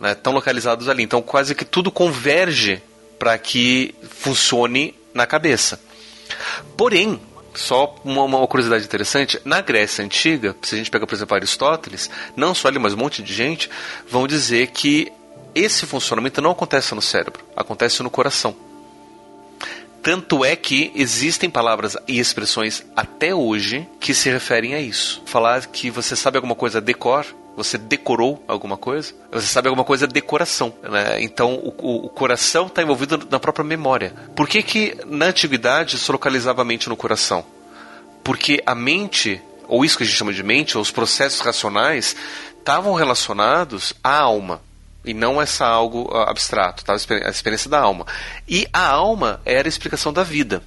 né, estão localizados ali. Então quase que tudo converge para que funcione na cabeça. Porém, só uma, uma, curiosidade interessante, na Grécia Antiga, se a gente pega, por exemplo, Aristóteles, não só ele, mas um monte de gente, vão dizer que esse funcionamento não acontece no cérebro, acontece no coração. Tanto é que existem palavras e expressões até hoje que se referem a isso. Falar que você sabe alguma coisa decor, você decorou alguma coisa, você sabe alguma coisa decoração. Né? Então o, o coração está envolvido na própria memória. Por que, que na antiguidade se localizava a mente no coração? Porque a mente, ou isso que a gente chama de mente, ou os processos racionais, estavam relacionados à alma e não essa algo ah, abstrato, tá? a experiência da alma. E a alma era a explicação da vida.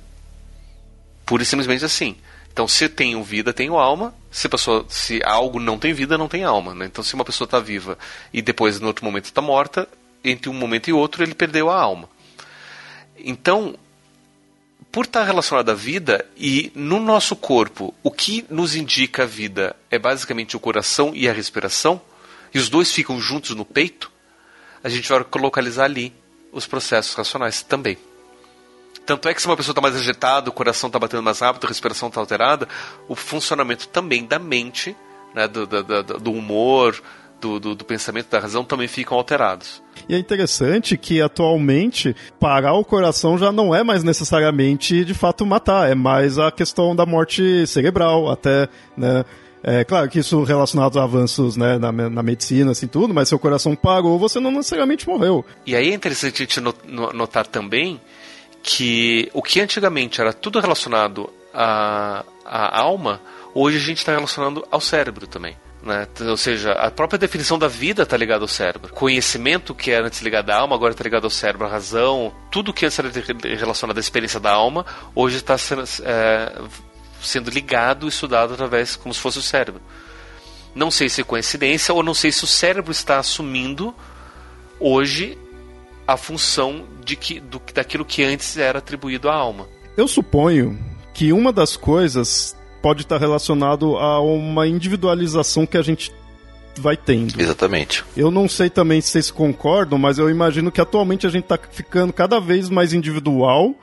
Pura e simplesmente assim. Então, se tenho vida, tenho alma. Se, pessoa, se algo não tem vida, não tem alma. Né? Então, se uma pessoa está viva e depois, no outro momento, está morta, entre um momento e outro, ele perdeu a alma. Então, por estar relacionado à vida e no nosso corpo, o que nos indica a vida é basicamente o coração e a respiração, e os dois ficam juntos no peito, a gente vai localizar ali os processos racionais também. Tanto é que se uma pessoa está mais agitada, o coração está batendo mais rápido, a respiração está alterada, o funcionamento também da mente, né, do, do, do humor, do, do, do, pensamento, da razão, também ficam alterados. E é interessante que atualmente parar o coração já não é mais necessariamente de fato matar, é mais a questão da morte cerebral, até, né? É claro que isso relacionado a avanços né, na, na, medicina, assim, tudo, mas seu coração parou, você não necessariamente morreu. E aí é interessante a gente notar também que o que antigamente era tudo relacionado à, à alma, hoje a gente está relacionando ao cérebro também. Né? Ou seja, a própria definição da vida está ligada ao cérebro. Conhecimento que era antes ligado à alma, agora está ligado ao cérebro. A razão, tudo que antes era relacionado à experiência da alma, hoje está é, sendo ligado e estudado através como se fosse o cérebro. Não sei se é coincidência ou não sei se o cérebro está assumindo hoje a função de que, do, daquilo que antes era atribuído à alma. Eu suponho que uma das coisas pode estar relacionado a uma individualização que a gente vai tendo. Exatamente. Eu não sei também se vocês concordam, mas eu imagino que atualmente a gente está ficando cada vez mais individual.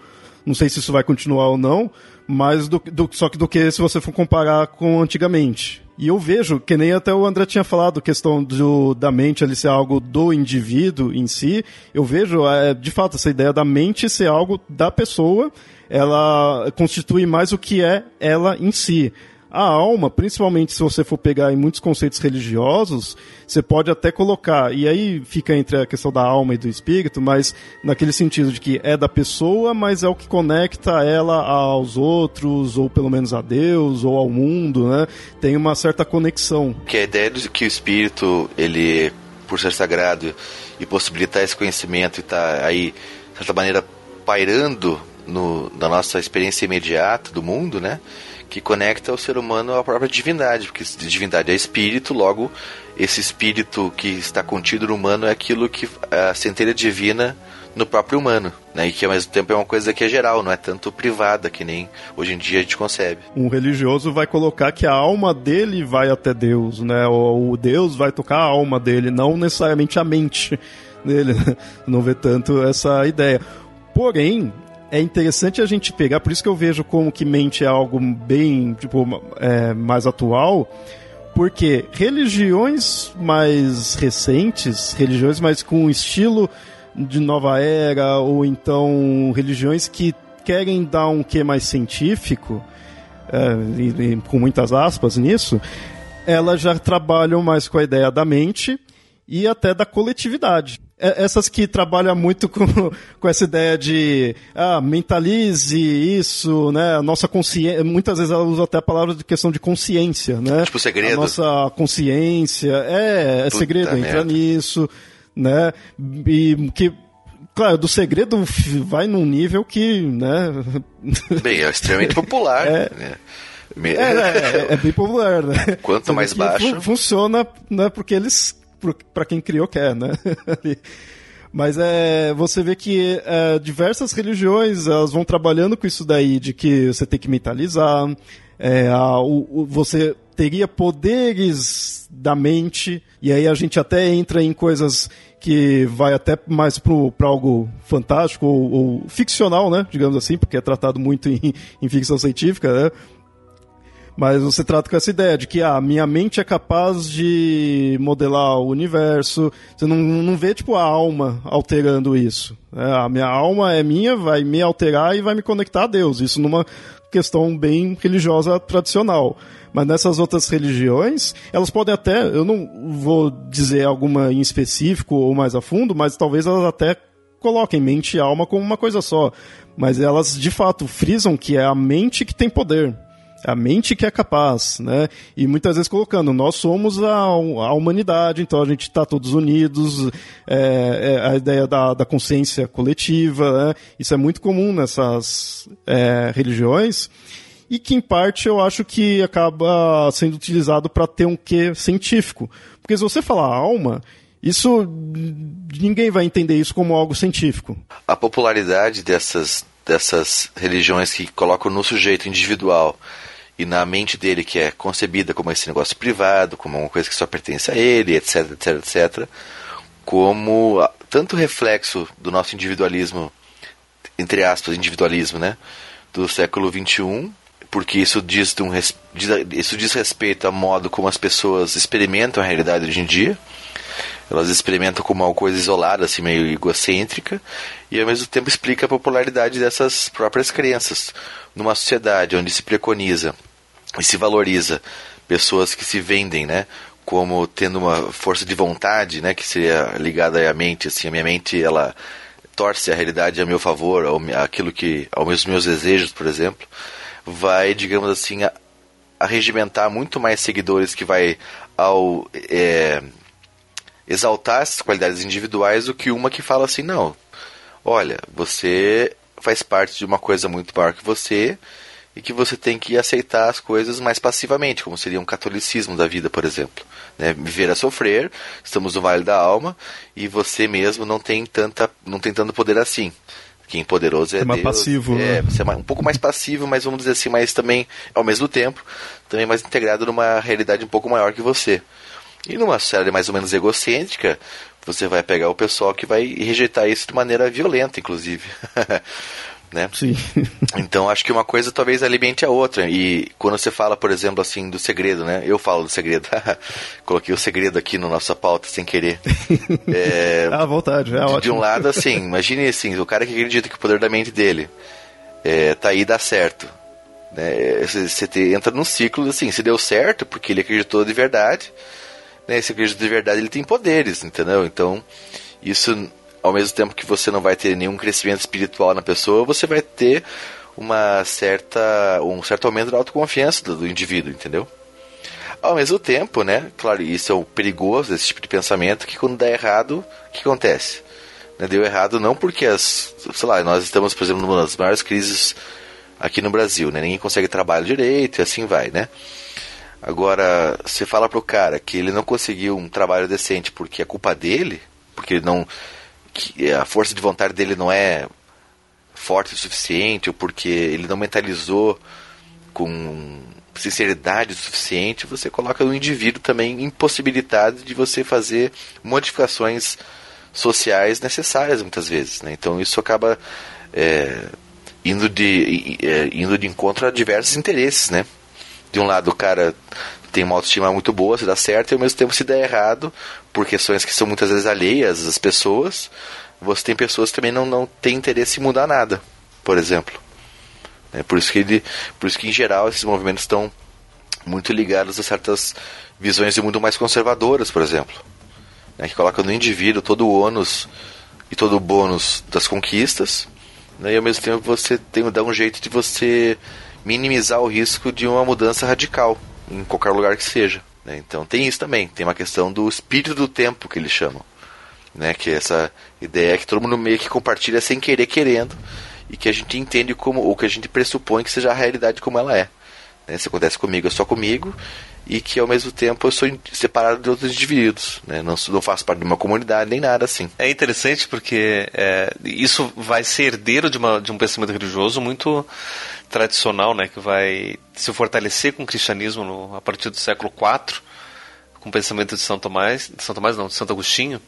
Não sei se isso vai continuar ou não, mais do, do, só que do que se você for comparar com antigamente. E eu vejo, que nem até o André tinha falado, questão do, da mente ali ser algo do indivíduo em si, eu vejo, é, de fato, essa ideia da mente ser algo da pessoa, ela constitui mais o que é ela em si. A alma, principalmente se você for pegar em muitos conceitos religiosos, você pode até colocar, e aí fica entre a questão da alma e do espírito, mas naquele sentido de que é da pessoa, mas é o que conecta ela aos outros, ou pelo menos a Deus, ou ao mundo, né? Tem uma certa conexão. Que a ideia de que o espírito, ele, por ser sagrado e possibilitar esse conhecimento e tá aí, de certa maneira, pairando no, na nossa experiência imediata do mundo, né? Que conecta o ser humano à própria divindade, porque divindade é espírito, logo esse espírito que está contido no humano é aquilo que a centelha divina no próprio humano, né? E que ao mesmo tempo é uma coisa que é geral, não é tanto privada que nem hoje em dia a gente concebe. Um religioso vai colocar que a alma dele vai até Deus, né? Ou o Deus vai tocar a alma dele, não necessariamente a mente dele. Não vê tanto essa ideia. Porém, é interessante a gente pegar, por isso que eu vejo como que mente é algo bem, tipo, é, mais atual, porque religiões mais recentes, religiões mais com estilo de nova era, ou então religiões que querem dar um quê mais científico, é, e, e, com muitas aspas nisso, elas já trabalham mais com a ideia da mente e até da coletividade. É, essas que trabalham muito com, com essa ideia de ah, mentalize isso, né? A nossa consciência. Muitas vezes ela usa até a palavra de questão de consciência, né? Tipo segredo. A nossa consciência. É, é Puta segredo, merda. entra nisso, né? E que Claro, do segredo vai num nível que, né? Bem, é extremamente popular. É, né? é, é, é, bem popular, né? Quanto mais baixo. Funciona, né? Porque eles para quem criou quer, né? Mas é, você vê que é, diversas religiões elas vão trabalhando com isso daí, de que você tem que mentalizar, é, a, o, o, você teria poderes da mente, e aí a gente até entra em coisas que vai até mais para algo fantástico ou, ou, ficcional, né? Digamos assim, porque é tratado muito em, em ficção científica, né? Mas você trata com essa ideia de que a ah, minha mente é capaz de modelar o universo. Você não, não vê, tipo, a alma alterando isso. É, a minha alma é minha, vai me alterar e vai me conectar a Deus. Isso numa questão bem religiosa tradicional. Mas nessas outras religiões, elas podem até, eu não vou dizer alguma em específico ou mais a fundo, mas talvez elas até coloquem mente e alma como uma coisa só. Mas elas, de fato, frisam que é a mente que tem poder a mente que é capaz, né? E muitas vezes colocando, nós somos a, a humanidade, então a gente está todos unidos, é, é, a ideia da, da consciência coletiva, né? Isso é muito comum nessas é, religiões e que em parte eu acho que acaba sendo utilizado para ter um quê científico. Porque se você falar alma, isso ninguém vai entender isso como algo científico. A popularidade dessas dessas religiões que colocam no sujeito individual e na mente dele que é concebida como esse negócio privado, como uma coisa que só pertence a ele, etc, etc, etc, como tanto reflexo do nosso individualismo, entre aspas, individualismo, né, do século XXI, porque isso diz, um, isso diz respeito ao modo como as pessoas experimentam a realidade hoje em dia, elas experimentam como uma coisa isolada, assim, meio egocêntrica, e ao mesmo tempo explica a popularidade dessas próprias crenças. Numa sociedade onde se preconiza e se valoriza pessoas que se vendem, né? Como tendo uma força de vontade, né? Que seria ligada à mente, assim, a minha mente, ela torce a realidade a meu favor, ao, aquilo que, aos meus desejos, por exemplo, vai, digamos assim, a, a regimentar muito mais seguidores que vai ao é, exaltar essas qualidades individuais do que uma que fala assim, não, olha, você faz parte de uma coisa muito maior que você e que você tem que aceitar as coisas mais passivamente, como seria um catolicismo da vida, por exemplo. Né? Viver a sofrer, estamos no vale da alma e você mesmo não tem tanta, não tem tanto poder assim. Quem poderoso é, é mais Deus, passivo, é, né? você é um pouco mais passivo, mas vamos dizer assim, mas também ao mesmo tempo também mais integrado numa realidade um pouco maior que você. E numa série mais ou menos egocêntrica, você vai pegar o pessoal que vai rejeitar isso de maneira violenta, inclusive. né? Sim. então acho que uma coisa talvez alimente a outra. E quando você fala, por exemplo, assim, do segredo, né? Eu falo do segredo. Coloquei o segredo aqui na nossa pauta sem querer. É, à vontade, é de, ótimo. De um lado, assim, imagine assim, o cara que acredita que o poder da mente dele é, tá aí dá certo. Né? Você te, entra num ciclo assim, se deu certo porque ele acreditou de verdade, né? Se acredita de verdade, ele tem poderes, entendeu? Então, isso ao mesmo tempo que você não vai ter nenhum crescimento espiritual na pessoa, você vai ter uma certa um certo aumento da autoconfiança do, do indivíduo, entendeu? Ao mesmo tempo, né? Claro, isso é o perigoso desse tipo de pensamento que quando dá errado, o que acontece? Né, deu errado não porque as, sei lá, nós estamos, por exemplo, numa das maiores crises aqui no Brasil, né? Ninguém consegue trabalhar direito e assim vai, né? Agora, você fala pro cara que ele não conseguiu um trabalho decente porque é culpa dele, porque ele não que a força de vontade dele não é forte o suficiente ou porque ele não mentalizou com sinceridade o suficiente, você coloca o indivíduo também impossibilitado de você fazer modificações sociais necessárias muitas vezes. Né? Então isso acaba é, indo, de, é, indo de encontro a diversos interesses. Né? De um lado o cara tem uma autoestima muito boa, se dá certo, e ao mesmo tempo se dá errado, por questões que são muitas vezes alheias às pessoas, você tem pessoas que também não, não têm interesse em mudar nada, por exemplo. É por isso que ele, por isso que em geral esses movimentos estão muito ligados a certas visões de mundo mais conservadoras, por exemplo, né, que colocam no indivíduo todo o ônus e todo o bônus das conquistas, né, e ao mesmo tempo você tem dá um jeito de você minimizar o risco de uma mudança radical em qualquer lugar que seja. Né? Então tem isso também, tem uma questão do espírito do tempo que eles chamam, né? que é essa ideia que todo mundo meio que compartilha sem querer querendo e que a gente entende como, ou que a gente pressupõe que seja a realidade como ela é. Né? Se acontece comigo, é só comigo, e que ao mesmo tempo eu sou separado de outros indivíduos, né? não, não faço parte de uma comunidade nem nada assim. É interessante porque é, isso vai ser herdeiro de, uma, de um pensamento religioso muito tradicional, né? que vai se fortalecer com o cristianismo no, a partir do século IV, com o pensamento de São Tomás, de São Tomás não, de Santo Agostinho,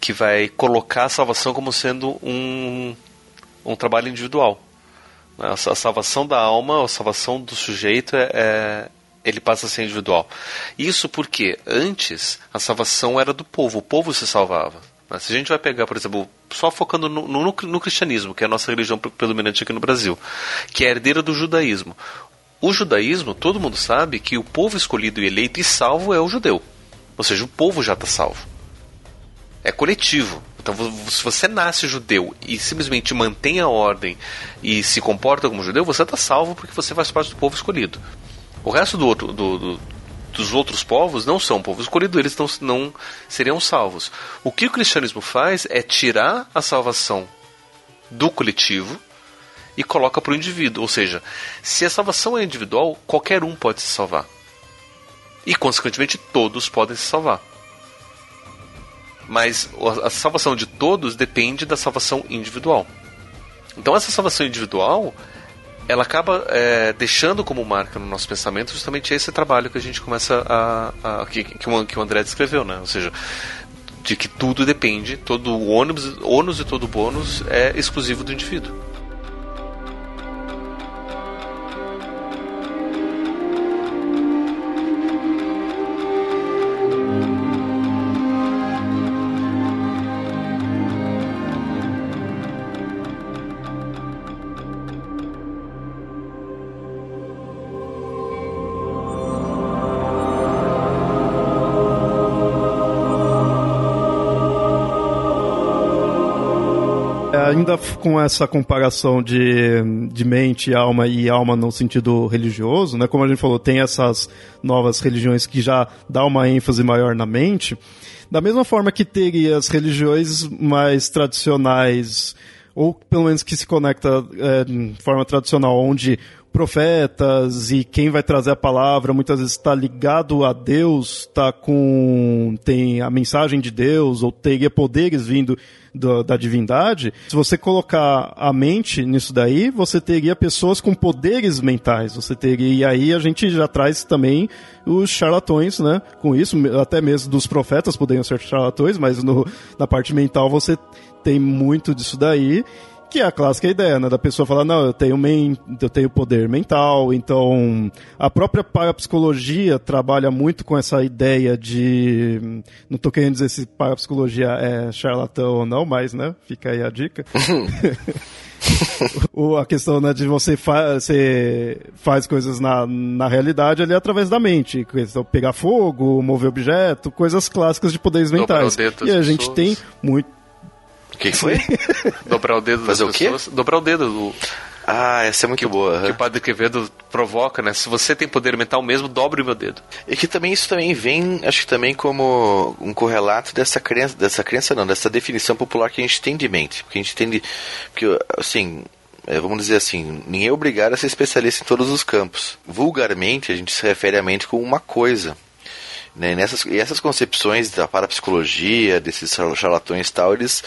que vai colocar a salvação como sendo um, um trabalho individual. A salvação da alma, a salvação do sujeito é, é ele passa a ser individual. Isso porque antes a salvação era do povo, o povo se salvava. Né? Se a gente vai pegar, por exemplo, só focando no, no, no, cristianismo, que é a nossa religião predominante aqui no Brasil, que é herdeira do judaísmo. O judaísmo, todo mundo sabe que o povo escolhido e eleito e salvo é o judeu. Ou seja, o povo já está salvo. É coletivo. Então, se você nasce judeu e simplesmente mantém a ordem e se comporta como judeu, você está salvo porque você faz parte do povo escolhido. O resto do outro, do, do, dos outros povos não são povo escolhido, eles não, não seriam salvos. O que o cristianismo faz é tirar a salvação do coletivo e coloca para o indivíduo. Ou seja, se a salvação é individual, qualquer um pode se salvar. E, consequentemente, todos podem se salvar. Mas a salvação de todos depende da salvação individual. Então, essa salvação individual ela acaba é, deixando como marca no nosso pensamento justamente esse trabalho que a gente começa a. a que, que, o, que o André descreveu, né? Ou seja, de que tudo depende, todo o ônus, ônus e todo o bônus é exclusivo do indivíduo. Ainda com essa comparação de, de mente, alma e alma no sentido religioso, né? Como a gente falou, tem essas novas religiões que já dá uma ênfase maior na mente. Da mesma forma que teria as religiões mais tradicionais, ou pelo menos que se conecta é, de forma tradicional, onde profetas e quem vai trazer a palavra muitas vezes está ligado a Deus, está com tem a mensagem de Deus ou teria poderes vindo do, da divindade. Se você colocar a mente nisso daí, você teria pessoas com poderes mentais. Você teria e aí a gente já traz também os charlatões, né? Com isso, até mesmo dos profetas poderiam ser charlatões, mas no, na parte mental você tem muito disso daí. Que é a clássica ideia, né? Da pessoa falar, não, eu tenho, men eu tenho poder mental, então a própria parapsicologia trabalha muito com essa ideia de. Não estou querendo dizer se parapsicologia é charlatão ou não, mas, né? Fica aí a dica. o, a questão né, de você, fa você faz coisas na, na realidade ali através da mente. Questão, pegar fogo, mover objeto, coisas clássicas de poderes mentais. E a gente tem muito. O que, que foi? Dobrar o dedo Fazer das o quê? pessoas. Dobrar o dedo. do- Ah, essa é muito que, boa. que o Padre Quevedo provoca, né? Se você tem poder mental mesmo, dobre o meu dedo. E que também isso também vem, acho que também como um correlato dessa crença, dessa crença não, dessa definição popular que a gente tem de mente. Porque a gente tem de, porque assim, é, vamos dizer assim, ninguém é obrigado a ser especialista em todos os campos. Vulgarmente a gente se refere à mente como uma coisa. Né? Nessas, e essas concepções da parapsicologia, desses char- charlatões e tal, eles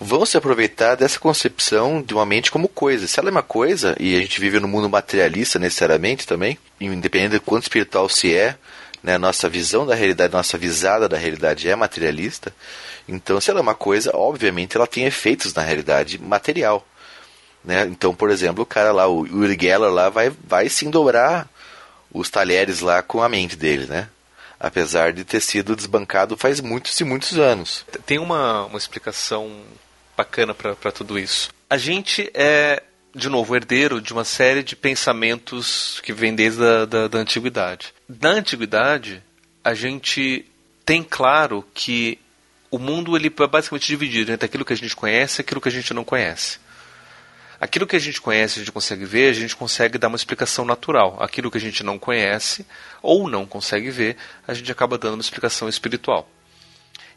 vão se aproveitar dessa concepção de uma mente como coisa. Se ela é uma coisa, e a gente vive no mundo materialista necessariamente também, independente de quanto espiritual se é, né, nossa visão da realidade, nossa visada da realidade é materialista, então se ela é uma coisa, obviamente ela tem efeitos na realidade material. Né? Então, por exemplo, o cara lá, o Uri Geller lá, vai, vai sim dobrar os talheres lá com a mente dele, né? Apesar de ter sido desbancado faz muitos e muitos anos. Tem uma, uma explicação bacana para tudo isso. A gente é, de novo, herdeiro de uma série de pensamentos que vem desde a da, da antiguidade. Na antiguidade, a gente tem claro que o mundo ele é basicamente dividido entre aquilo que a gente conhece e aquilo que a gente não conhece. Aquilo que a gente conhece, a gente consegue ver, a gente consegue dar uma explicação natural. Aquilo que a gente não conhece ou não consegue ver, a gente acaba dando uma explicação espiritual.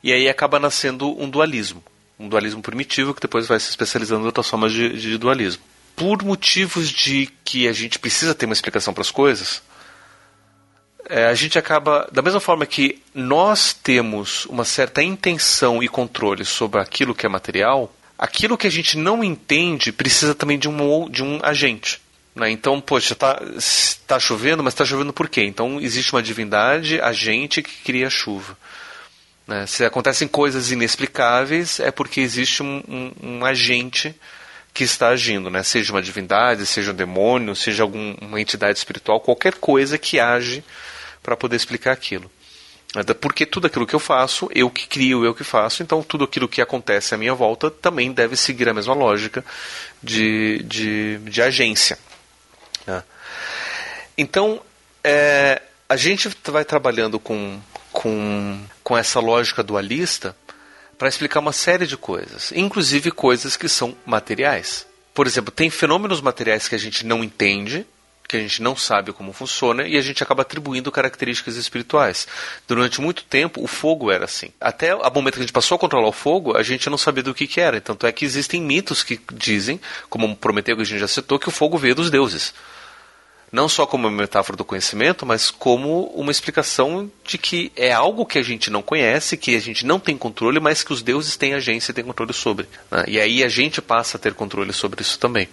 E aí acaba nascendo um dualismo. Um dualismo primitivo que depois vai se especializando em outras formas de, de dualismo. Por motivos de que a gente precisa ter uma explicação para as coisas, é, a gente acaba, da mesma forma que nós temos uma certa intenção e controle sobre aquilo que é material, aquilo que a gente não entende precisa também de um, de um agente. Né? Então, poxa, está tá chovendo, mas está chovendo por quê? Então, existe uma divindade, agente, que cria a chuva. né? Se acontecem coisas inexplicáveis, é porque existe um, um- um agente que está agindo, né? seja uma divindade, seja um demônio, seja alguma entidade espiritual, qualquer coisa que age para poder explicar aquilo. Até Porque tudo aquilo que eu faço, eu que crio, eu que faço, então tudo aquilo que acontece à minha volta também deve seguir a mesma lógica de, de, de agência. Né? Então, é, a gente vai trabalhando com, com, com essa lógica dualista para explicar uma série de coisas, inclusive coisas que são materiais. Por exemplo, tem fenômenos materiais que a gente não entende, que a gente não sabe como funciona e a gente acaba atribuindo características espirituais. Durante muito tempo, o fogo era assim. Até o momento que a gente passou a controlar o fogo, a gente não sabia do que, que era. Tanto é que existem mitos que dizem, como Prometeu que a gente já citou, que o fogo veio dos deuses não só como uma metáfora do conhecimento, mas como uma explicação de que é algo que a gente não conhece, que a gente não tem controle, mas que os deuses têm agência e têm controle sobre. né? E aí a gente passa a ter controle sobre isso também.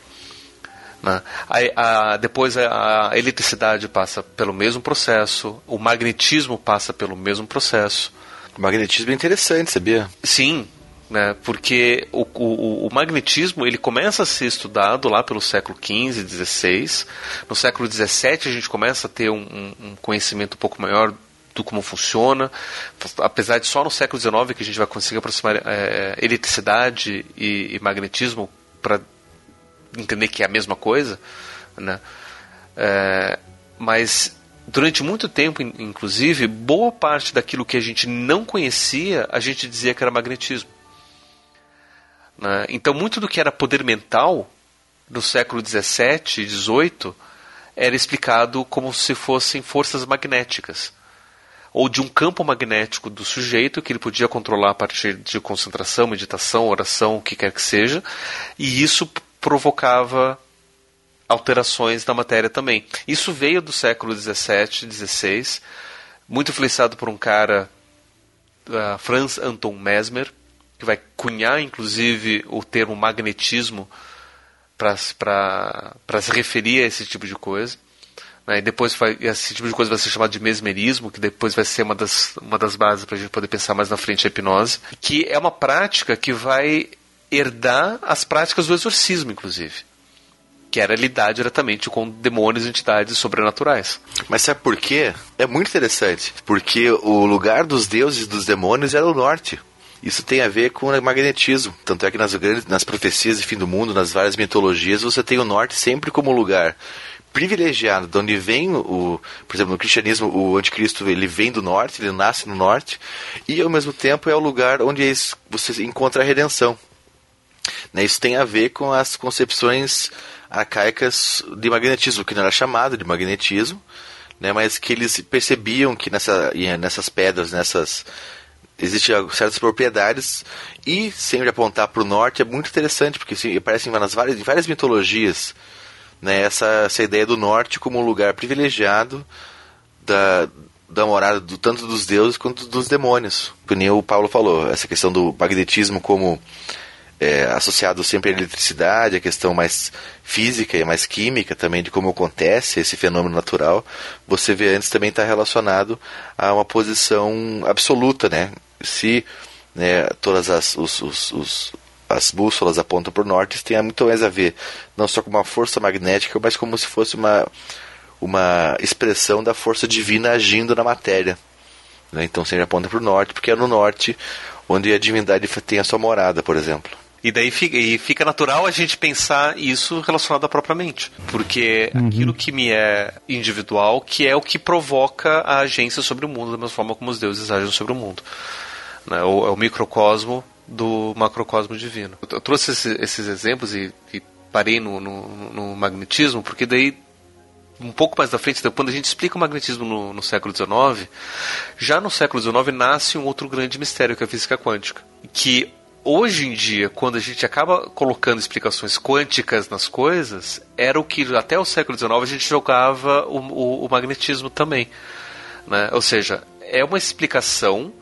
né? Aí, a- depois a, a eletricidade passa pelo mesmo processo, o magnetismo passa pelo mesmo processo. O magnetismo é interessante, sabia? Sim, né, porque o, o, o magnetismo ele começa a ser estudado lá pelo século XV, XVI. No século XVII a gente começa a ter um, um- conhecimento um pouco maior do como funciona, apesar de só no século XIX que a gente vai conseguir aproximar é, eletricidade e, e magnetismo para entender que é a mesma coisa, né? É, mas durante muito tempo, in- inclusive, boa parte daquilo que a gente não conhecia, a gente dizia que era magnetismo. Né? Então, muito do que era poder mental no século XVII e XVIII era explicado como se fossem forças magnéticas ou de um campo magnético do sujeito que ele podia controlar a partir de concentração, meditação, oração, o que quer que seja, e isso provocava alterações na matéria também. Isso veio do século XVII, XVI, muito influenciado por um cara, uh, Franz Anton Mesmer, que vai cunhar inclusive o termo magnetismo para se referir a esse tipo de coisa. Né? E depois vai, esse tipo de coisa vai ser chamado de mesmerismo, que depois vai ser uma das, uma das bases para a gente poder pensar mais na frente a hipnose, que é uma prática que vai herdar as práticas do exorcismo, inclusive. Que era lidar diretamente com demônios e entidades sobrenaturais. Mas sabe por quê? É muito interessante. Porque o lugar dos deuses e dos demônios era o norte. Isso tem a ver com o magnetismo. Tanto é que nas, grandes, nas profecias de fim do mundo, nas várias mitologias, você tem o norte sempre como lugar privilegiado, de onde vem o, por exemplo, no cristianismo, o anticristo ele vem do norte, ele nasce no norte, e ao mesmo tempo é o lugar onde você encontra a redenção. Né, isso tem a ver com as concepções arcaicas de magnetismo, que não era chamado de magnetismo, né, mas que eles percebiam que nessa, nessas pedras, nessas existem certas propriedades e sempre apontar para o norte é muito interessante porque assim, aparecem nas várias, em várias mitologias né, essa, essa ideia do norte como um lugar privilegiado da, da morada do, tanto dos deuses quanto dos demônios. Como o Paulo falou, essa questão do magnetismo como é, associado sempre à eletricidade, a questão mais física e mais química também de como acontece esse fenômeno natural, você vê antes também está relacionado a uma posição absoluta, né? Se né, todas as os, os, os as bússolas apontam para o norte, isso tem muito mais a ver não só com uma força magnética, mas como se fosse uma, uma expressão da força divina agindo na matéria. Né? Então sempre aponta para o norte, porque é no norte onde a divindade tem a sua morada, por exemplo. E daí fica, e fica natural a gente pensar isso relacionado à própria mente. Porque uhum. aquilo que me é individual, que é o que provoca a agência sobre o mundo, da mesma forma como os deuses agem sobre o mundo. Né? O, é o microcosmo do macrocosmo divino. Eu trouxe esse, esses exemplos e, e parei no, no, no, magnetismo, porque daí, um pouco mais da frente, quando a gente explica o magnetismo no, no século XIX, já no século XIX nasce um outro grande mistério, que é a física quântica. Que hoje em dia, quando a gente acaba colocando explicações quânticas nas coisas, era o que até o século XIX a gente jogava o, o, o magnetismo também. Né? Ou seja, é uma explicação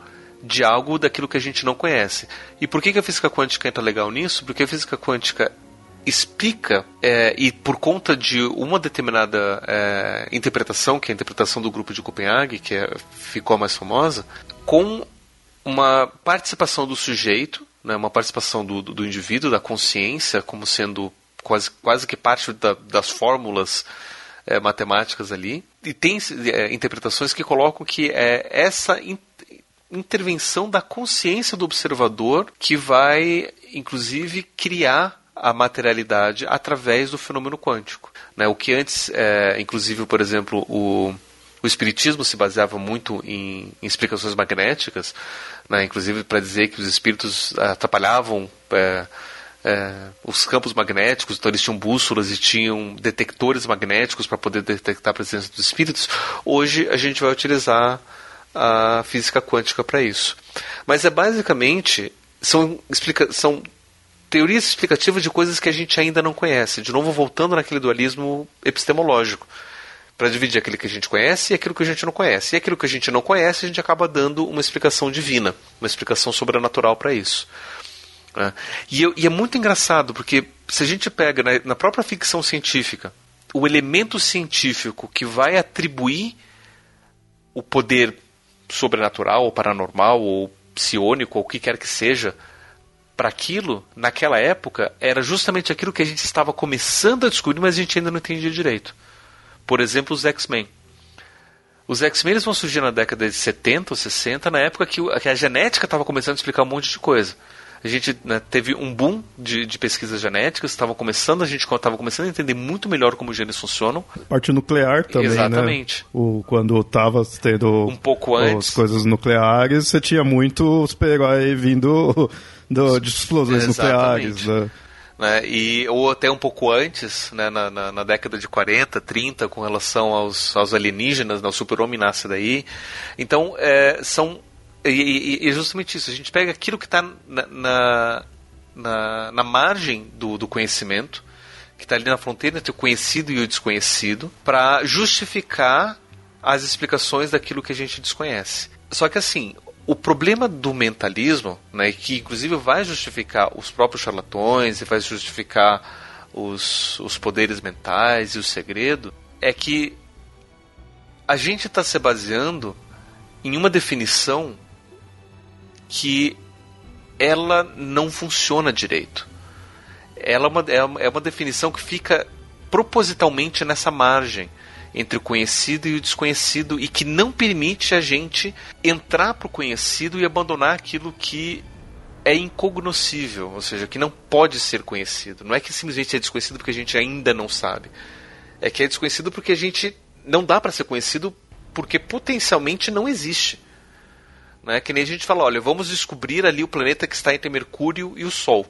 de algo daquilo que a gente não conhece. E por que, que a física quântica entra legal nisso? Porque a física quântica explica, é, e por conta de uma determinada é, interpretação, que é a interpretação do grupo de Copenhague, que é, ficou a mais famosa, com uma participação do sujeito, né, uma participação do, do, indivíduo, da consciência, como sendo quase, quase que parte da, das fórmulas é, matemáticas ali. E tem é, interpretações que colocam que é, essa intervenção da consciência do observador que vai, inclusive, criar a materialidade através do fenômeno quântico. Né? O que antes, é, inclusive, por exemplo, o, o espiritismo se baseava muito em, em explicações magnéticas, né? inclusive para dizer que os espíritos atrapalhavam é, é, os campos magnéticos, então eles tinham bússolas e tinham detectores magnéticos para poder detectar a presença dos espíritos. Hoje a gente vai utilizar a física quântica para isso. Mas é basicamente são, explica, são teorias explicativas de coisas que a gente ainda não conhece. De novo, voltando naquele dualismo epistemológico. Para dividir aquilo que a gente conhece e aquilo que a gente não conhece. E aquilo que a gente não conhece, a gente acaba dando uma explicação divina, uma explicação sobrenatural para isso. Né? E, e, é muito engraçado, porque se a gente pega na, na própria ficção científica o elemento científico que vai atribuir o poder sobrenatural ou paranormal ou psionico ou o que quer que seja para aquilo, naquela época, era justamente aquilo que a gente estava começando a descobrir, mas a gente ainda não entendia direito. Por exemplo, os X-Men. Os X-Men vão surgir na década de 70 ou 60, na época que a genética estava começando a explicar um monte de coisa a gente né, teve um boom de, de pesquisas genéticas, estava começando, a gente estava começando a entender muito melhor como os genes funcionam. Parte nuclear também, né? Exatamente. Né? O, quando estava tendo um pouco antes. as coisas nucleares, você tinha muito super-herói vindo do, de explosões Exatamente. nucleares, né? Né, e, ou até um pouco antes, né, na, na, na, década de 40, 30, com relação aos, aos alienígenas, né, o super-homem nasce daí. Então, é, são e, e, justamente isso, a gente pega aquilo que está na, na, na, na, margem do, do conhecimento, que está ali na fronteira entre o conhecido e o desconhecido, para justificar as explicações daquilo que a gente desconhece. Só que assim, o problema do mentalismo, né, que inclusive vai justificar os próprios charlatões e vai justificar os, os poderes mentais e o segredo, é que a gente está se baseando em uma definição que ela não funciona direito. Ela é uma, é uma definição que fica propositalmente nessa margem entre o conhecido e o desconhecido e que não permite a gente entrar para o conhecido e abandonar aquilo que é incognoscível, ou seja, que não pode ser conhecido. Não é que simplesmente é desconhecido porque a gente ainda não sabe. É que é desconhecido porque a gente não dá para ser conhecido porque potencialmente não existe. Né? Que nem a gente fala, olha, vamos descobrir ali o planeta que está entre Mercúrio e o Sol.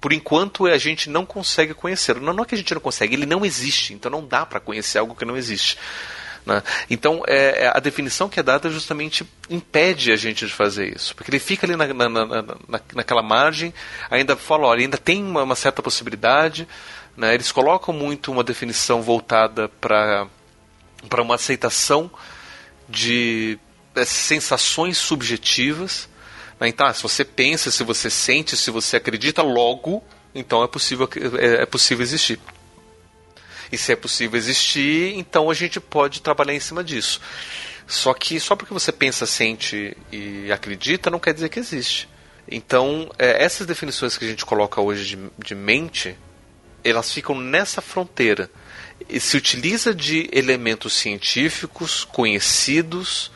Por enquanto a gente não consegue conhecer. Não, não é que a gente não consegue, ele não existe. Então não dá para conhecer algo que não existe. Né? Então é, é, a definição que é dada justamente impede a gente de fazer isso. Porque ele fica ali na, na, na, naquela margem, ainda fala, olha, ainda tem uma, uma certa possibilidade. Né? Eles colocam muito uma definição voltada para uma aceitação de é, sensações subjetivas. Né? Então, ah, se você pensa, se você sente, se você acredita, logo, então é possível, é, é possível existir. E se é possível existir, então a gente pode trabalhar em cima disso. Só que só porque você pensa, sente e acredita, não quer dizer que existe. Então, é, essas definições que a gente coloca hoje de, de mente, elas ficam nessa fronteira. E se utiliza de elementos científicos conhecidos,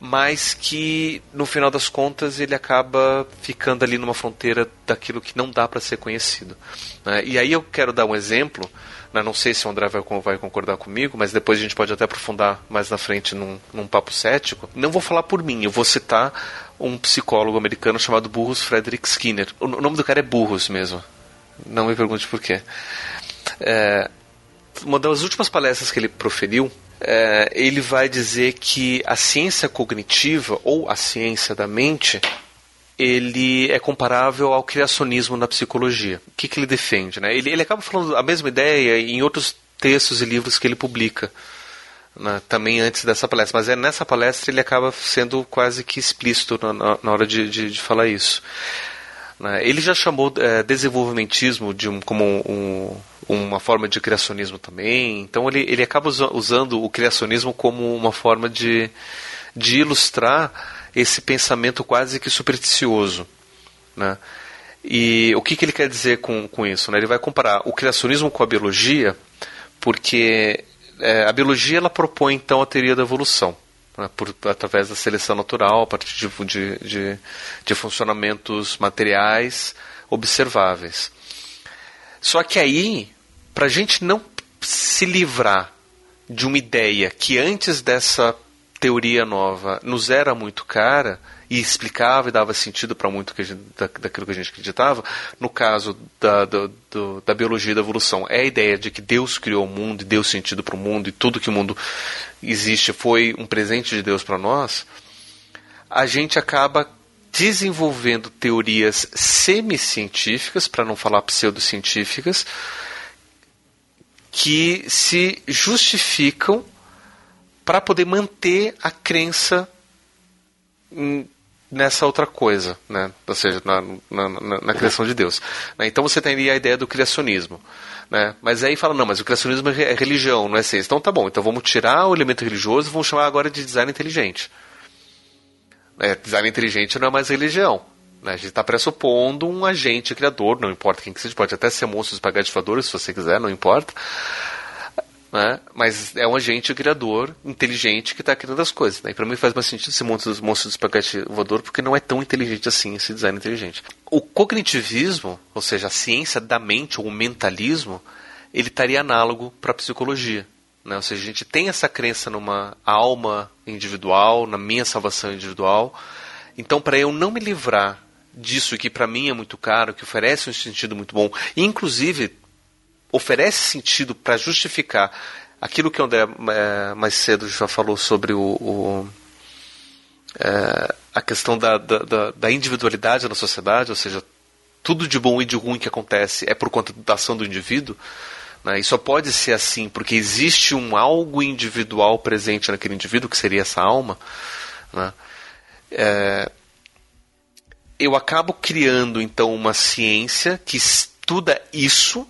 mas que no final das contas ele acaba ficando ali numa fronteira daquilo que não dá para ser conhecido. Né? E aí eu quero dar um exemplo, né? não sei se o André vai, vai, concordar comigo, mas depois a gente pode até aprofundar mais na frente num, num papo cético. Não vou falar por mim, eu vou citar um psicólogo americano chamado Burroughs Frederick Skinner. O nome do cara é Burroughs mesmo. Não me pergunte por quê. É, uma das últimas palestras que ele proferiu, é, ele vai dizer que a ciência cognitiva ou a ciência da mente ele é comparável ao criacionismo na psicologia. O que, que ele defende? Né? Ele, ele acaba falando a mesma ideia em outros textos e livros que ele publica. Né, também antes dessa palestra, mas é nessa palestra ele acaba sendo quase que explícito na, na hora de, de, de falar isso. Né? Ele já chamou é, desenvolvimentismo de um, como um, uma forma de criacionismo também. Então ele, ele acaba usando o criacionismo como uma forma de, de ilustrar esse pensamento quase que supersticioso. Né? E o que, que ele quer dizer com, com isso? Né? Ele vai comparar o criacionismo com a biologia, porque é, a biologia ela propõe então a teoria da evolução né, por, através da seleção natural, a partir de, de, de, de funcionamentos materiais observáveis. Só que aí, para a gente não se livrar de uma ideia que antes dessa teoria nova nos era muito cara, e explicava e dava sentido para muito que gente, da, daquilo que a gente acreditava. No caso da, do, do, da biologia da evolução, é a ideia de que Deus criou o mundo e deu sentido para o mundo e tudo que o mundo existe foi um presente de Deus para nós. A gente acaba desenvolvendo teorias semi-científicas, para não falar pseudocientíficas, que se justificam para poder manter a crença nessa outra coisa, né? ou seja, na, na, na, na criação de Deus. Né? Então você teria a ideia do criacionismo. Né? Mas aí fala, não, mas o criacionismo é religião, não é ciência. Então tá bom, então vamos tirar o elemento religioso e vamos chamar agora de design inteligente. É, design inteligente não é mais religião. Né? A gente está pressupondo um agente criador, não importa quem que seja, pode até ser monstros espagadifadores, se você quiser, não importa né? mas é um agente criador inteligente que está criando as coisas. Né? E para mim faz mais sentido esse monstro, monstro do espaguete porque não é tão inteligente assim esse design inteligente. O cognitivismo, ou seja, a ciência da mente ou o mentalismo, ele estaria análogo para a psicologia. Né? Ou seja, a gente tem essa crença numa alma individual, na minha salvação individual. Então, para eu não me livrar disso que para mim é muito caro, que oferece um sentido muito bom, e inclusive oferece sentido para justificar aquilo que o André é, mais cedo já falou sobre o, o é, a questão da, da, da, individualidade na sociedade, ou seja, tudo de bom e de ruim que acontece é por conta da ação do indivíduo. Né, e só pode ser assim porque existe um algo individual presente naquele indivíduo, que seria essa alma. Né, é, eu acabo criando então uma ciência que estuda isso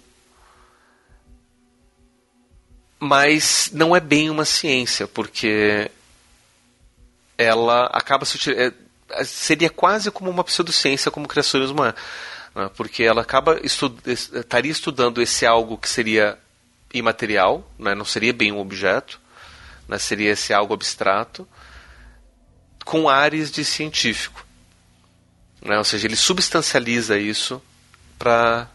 mas não é bem uma ciência, porque ela acaba se é, seria quase como uma pseudociência, como criacionismo é, né? porque ela acaba estu estaria estudando esse algo que seria imaterial, né? não seria bem um objeto, né? seria esse algo abstrato, com ares de científico. Né? Ou seja, ele substancializa isso para.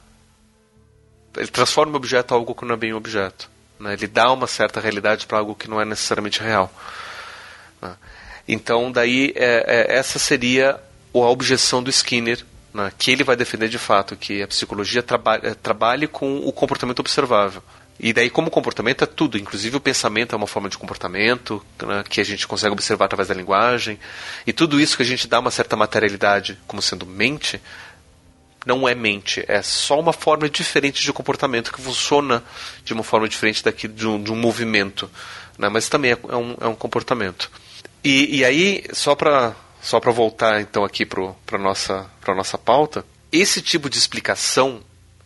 Ele transforma o objeto em algo que não é bem um objeto. Né? Ele dá uma certa realidade para algo que não é necessariamente real. Né? Então, daí, é, é, essa seria a objeção do Skinner, né? que ele vai defender de fato que a psicologia traba é, trabalhe com o comportamento observável. E daí, como comportamento, é tudo. Inclusive, o pensamento é uma forma de comportamento né, que a gente consegue observar através da linguagem. E tudo isso que a gente dá uma certa materialidade como sendo mente, não é mente. É só uma forma diferente de comportamento que funciona de uma forma diferente daqui de um, de um movimento. Né, mas também é, é, um, é um comportamento. E, e aí, só para só voltar então aqui para a nossa, nossa pauta, esse tipo de explicação,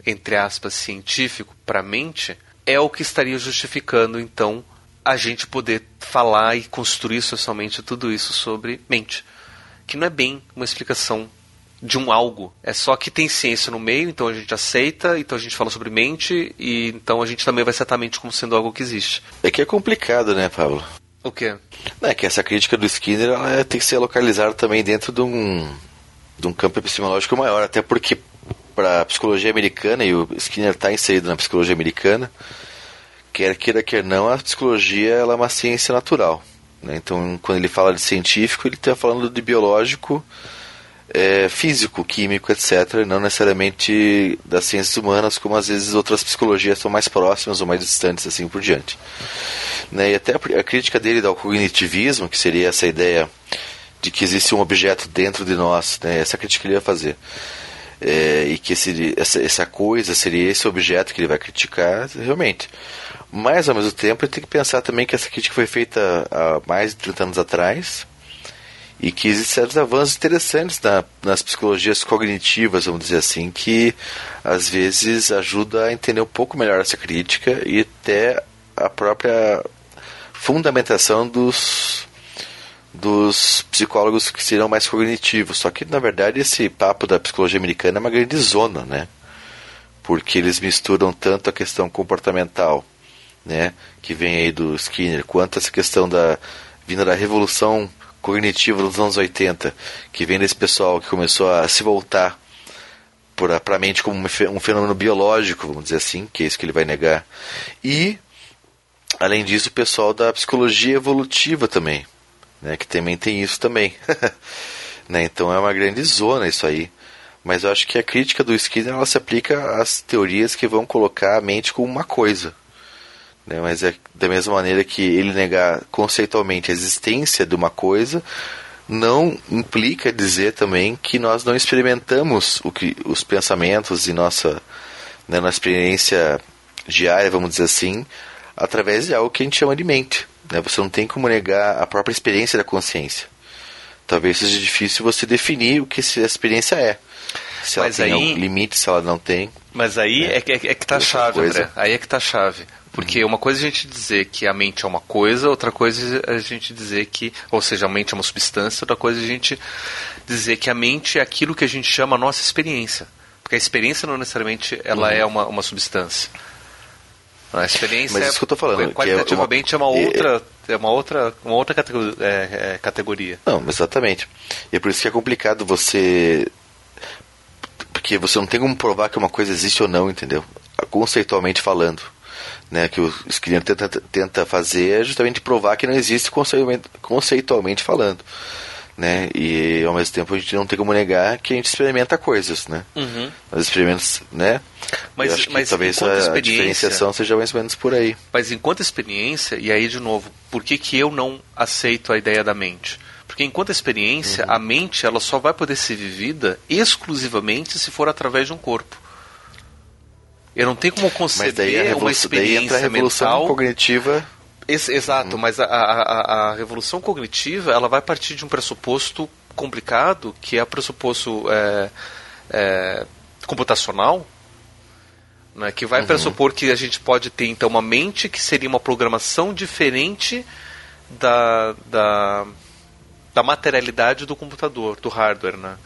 entre aspas, científico para a mente é o que estaria justificando, então, a gente poder falar e construir socialmente tudo isso sobre mente. Que não é bem uma explicação de um algo. É só que tem ciência no meio, então a gente aceita, então a gente fala sobre mente, e então a gente também vai aceitar a mente como sendo algo que existe. É que é complicado, né, Pablo? O quê? É que essa crítica do Skinner ela tem que ser localizada também dentro de um, de um campo epistemológico maior, até porque para psicologia americana, e o Skinner está inserido na psicologia americana, quer queira, quer não, a psicologia ela é uma ciência natural. Né? Então, quando ele fala de científico, ele está falando de biológico, é, físico, químico, etc., não necessariamente das ciências humanas, como às vezes outras psicologias são mais próximas ou mais distantes, assim por diante. Né? E até a, a crítica dele ao cognitivismo, que seria essa ideia de que existe um objeto dentro de nós, né? essa crítica ele ia fazer é, e que esse, essa, essa coisa seria esse objeto que ele vai criticar, realmente. Mas, ao mesmo tempo, ele tem que pensar também que essa crítica foi feita há mais de 30 anos atrás e que existem certos avanços interessantes na, nas psicologias cognitivas, vamos dizer assim, que às vezes ajuda a entender um pouco melhor essa crítica e até a própria fundamentação dos dos psicólogos que serão mais cognitivos. Só que, na verdade, esse papo da psicologia americana é uma grande zona, né? Porque eles misturam tanto a questão comportamental, né? Que vem aí do Skinner, quanto essa questão da vinda da revolução cognitiva dos anos 80, que vem desse pessoal que começou a se voltar para a mente como um fenômeno biológico, vamos dizer assim, que é isso que ele vai negar. E, além disso, o pessoal da psicologia evolutiva também, né, que também tem isso também. né, então é uma grande zona isso aí. Mas eu acho que a crítica do Skinner ela se aplica às teorias que vão colocar a mente como uma coisa. Né, mas é da mesma maneira que ele negar conceitualmente a existência de uma coisa, não implica dizer também que nós não experimentamos o que, os pensamentos e nossa, né, nossa experiência diária, vamos dizer assim, através de algo que a gente chama de mente. Né? Você não tem como negar a própria experiência da consciência. Talvez seja difícil você definir o que essa experiência é. Se ela tem aí, limite, se ela não tem. Mas aí né? é, é, é que está a chave, coisa. André. Aí é que está a chave. Porque uhum. uma coisa é a gente dizer que a mente é uma coisa, outra coisa é a gente dizer que, ou seja, a mente é uma substância, outra coisa é a gente dizer que a mente é aquilo que a gente chama a nossa experiência. Porque a experiência não necessariamente ela uhum. é uma, uma substância. A experiência Mas isso que eu tô falando, qualitativamente é uma, é uma outra, é uma outra, uma outra categoria, é, é, categoria. Não, exatamente. E é por isso que é complicado você porque você não tem como provar que uma coisa existe ou não, entendeu? Conceitualmente falando. Né, que o Skinner tenta, tenta fazer é justamente provar que não existe conceitualmente, conceitualmente falando né? E ao mesmo tempo a gente não tem como negar que a gente experimenta coisas, né? Uhum. Nós experimentamos, né? Mas, acho que mas talvez a, a, diferenciação seja mais ou menos por aí. Mas enquanto experiência, e aí de novo, por que, que eu não aceito a ideia da mente? Porque enquanto experiência, uhum. a mente ela só vai poder ser vivida exclusivamente se for através de um corpo. Eu não tenho como conceber uma experiência daí entra a revolução mental cognitiva esse, exato, uhum. mas a, a, a, revolução cognitiva ela vai partir de um pressuposto complicado, que é o pressuposto é, é, computacional, né, que vai uhum. pressupor que a gente pode ter então uma mente que seria uma programação diferente da, da, da materialidade do computador, do hardware. Né?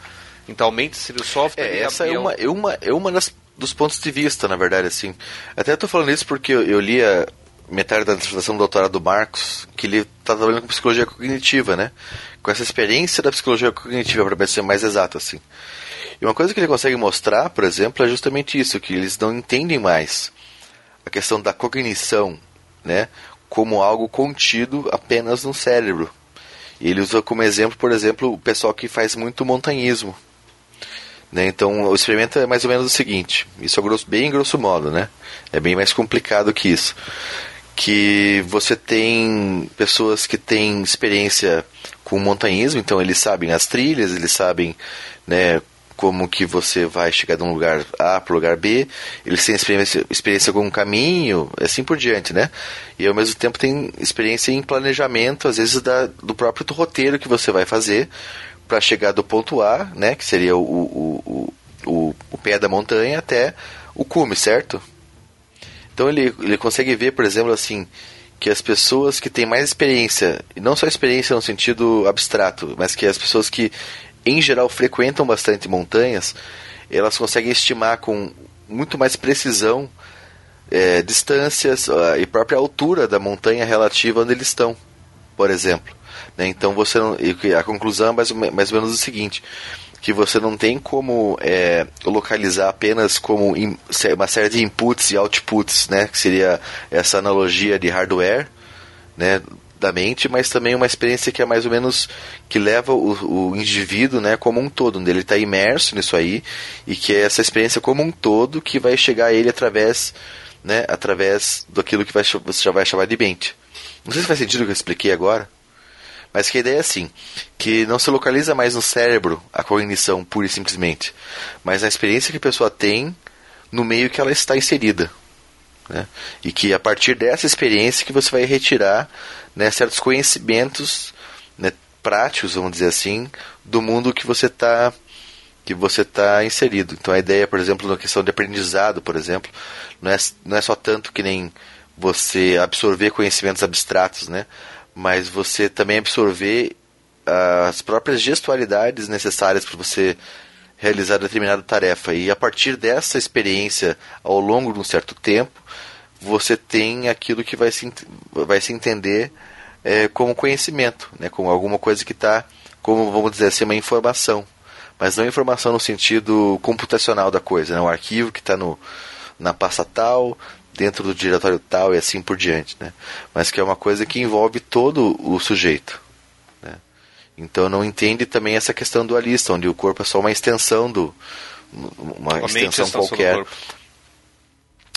Então a mente seria o software. É, essa é uma, é uma, é uma das, dos pontos de vista, na verdade. assim. Até estou falando isso porque eu, eu lia metade da dissertação do doutorado do Marcos, que ele está trabalhando com psicologia cognitiva, né? Com essa experiência da psicologia cognitiva, para ser mais exato, assim. E uma coisa que ele consegue mostrar, por exemplo, é justamente isso, que eles não entendem mais a questão da cognição, né? Como algo contido apenas no cérebro. E ele usa como exemplo, por exemplo, o pessoal que faz muito montanhismo. Né? Então, o experimento é mais ou menos o seguinte: isso é grosso, bem grosso modo, né? É bem mais complicado que isso. Que você tem pessoas que têm experiência com montanhismo, então eles sabem as trilhas, eles sabem né, como que você vai chegar de um lugar A para o lugar B, eles têm experiência, experiência com um caminho, assim por diante, né? E ao mesmo tempo tem experiência em planejamento, às vezes da, do próprio roteiro que você vai fazer, para chegar do ponto A, né, que seria o, o, o, o, pé da montanha, até o cume, certo? Então ele, ele consegue ver, por exemplo, assim, que as pessoas que têm mais experiência, e não só experiência no sentido abstrato, mas que as pessoas que, em geral, frequentam bastante montanhas, elas conseguem estimar com muito mais precisão é, distâncias e própria altura da montanha relativa onde eles estão, por exemplo. Né? Então você a conclusão é mais, mais ou menos o seguinte que você não tem como é, localizar apenas como in, uma série de inputs e outputs, né, que seria essa analogia de hardware, né, da mente, mas também uma experiência que é mais ou menos que leva o, o indivíduo, né, como um todo, onde ele está imerso nisso aí e que é essa experiência como um todo que vai chegar a ele através, né, através daquilo que vai, você já vai chamar de mente. Não sei se faz sentido o que eu expliquei agora. Mas que a ideia é assim, que não se localiza mais no cérebro a cognição pura e simplesmente, mas na experiência que a pessoa tem no meio que ela está inserida. Né? E que a partir dessa experiência que você vai retirar né, certos conhecimentos né, práticos, vamos dizer assim, do mundo que você está que você está inserido. Então a ideia, por exemplo, na questão de aprendizado, por exemplo, não é, não é só tanto que nem você absorver conhecimentos abstratos, né? Mas você também absorver as próprias gestualidades necessárias para você realizar determinada tarefa. E a partir dessa experiência, ao longo de um certo tempo, você tem aquilo que vai se, vai se entender é, como conhecimento, né? como alguma coisa que está, como vamos dizer assim, uma informação. Mas não informação no sentido computacional da coisa, né? um arquivo que está na pasta tal, dentro do diretório tal e assim por diante, né? Mas que é uma coisa que envolve todo o sujeito, né? Então não entende também essa questão dualista, onde o corpo é só uma extensão do uma a extensão qualquer.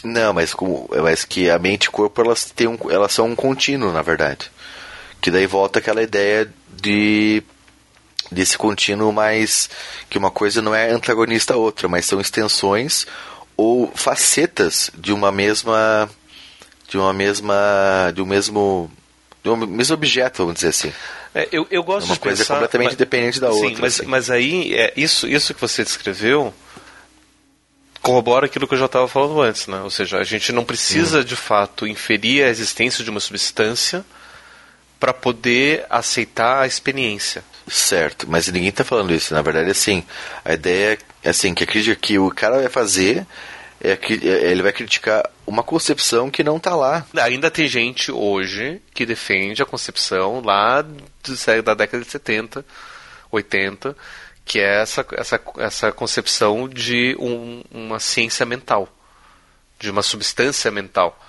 Não, mas como, mas que a mente e o corpo elas têm um, elas são um contínuo, na verdade. Que daí volta aquela ideia de desse contínuo mais que uma coisa não é antagonista à outra, mas são extensões ou facetas de uma mesma de uma mesma de um mesmo de um mesmo objeto, vamos dizer assim. É, eu, eu gosto é uma de coisa pensar, completamente mas, independente da sim, outra. Mas, assim. mas aí, é, isso, isso que você descreveu corrobora aquilo que eu já estava falando antes, né? Ou seja, a gente não precisa de fato inferir a existência de uma substância para poder aceitar a experiência. Certo, mas ninguém está falando isso. Na verdade, assim, a ideia é assim, que acredita que o cara vai fazer é que é, ele vai criticar uma concepção que não está lá. Ainda tem gente hoje que defende a concepção lá do, da década de 70, 80, que é essa, essa, essa concepção de um, uma ciência mental, de uma substância mental.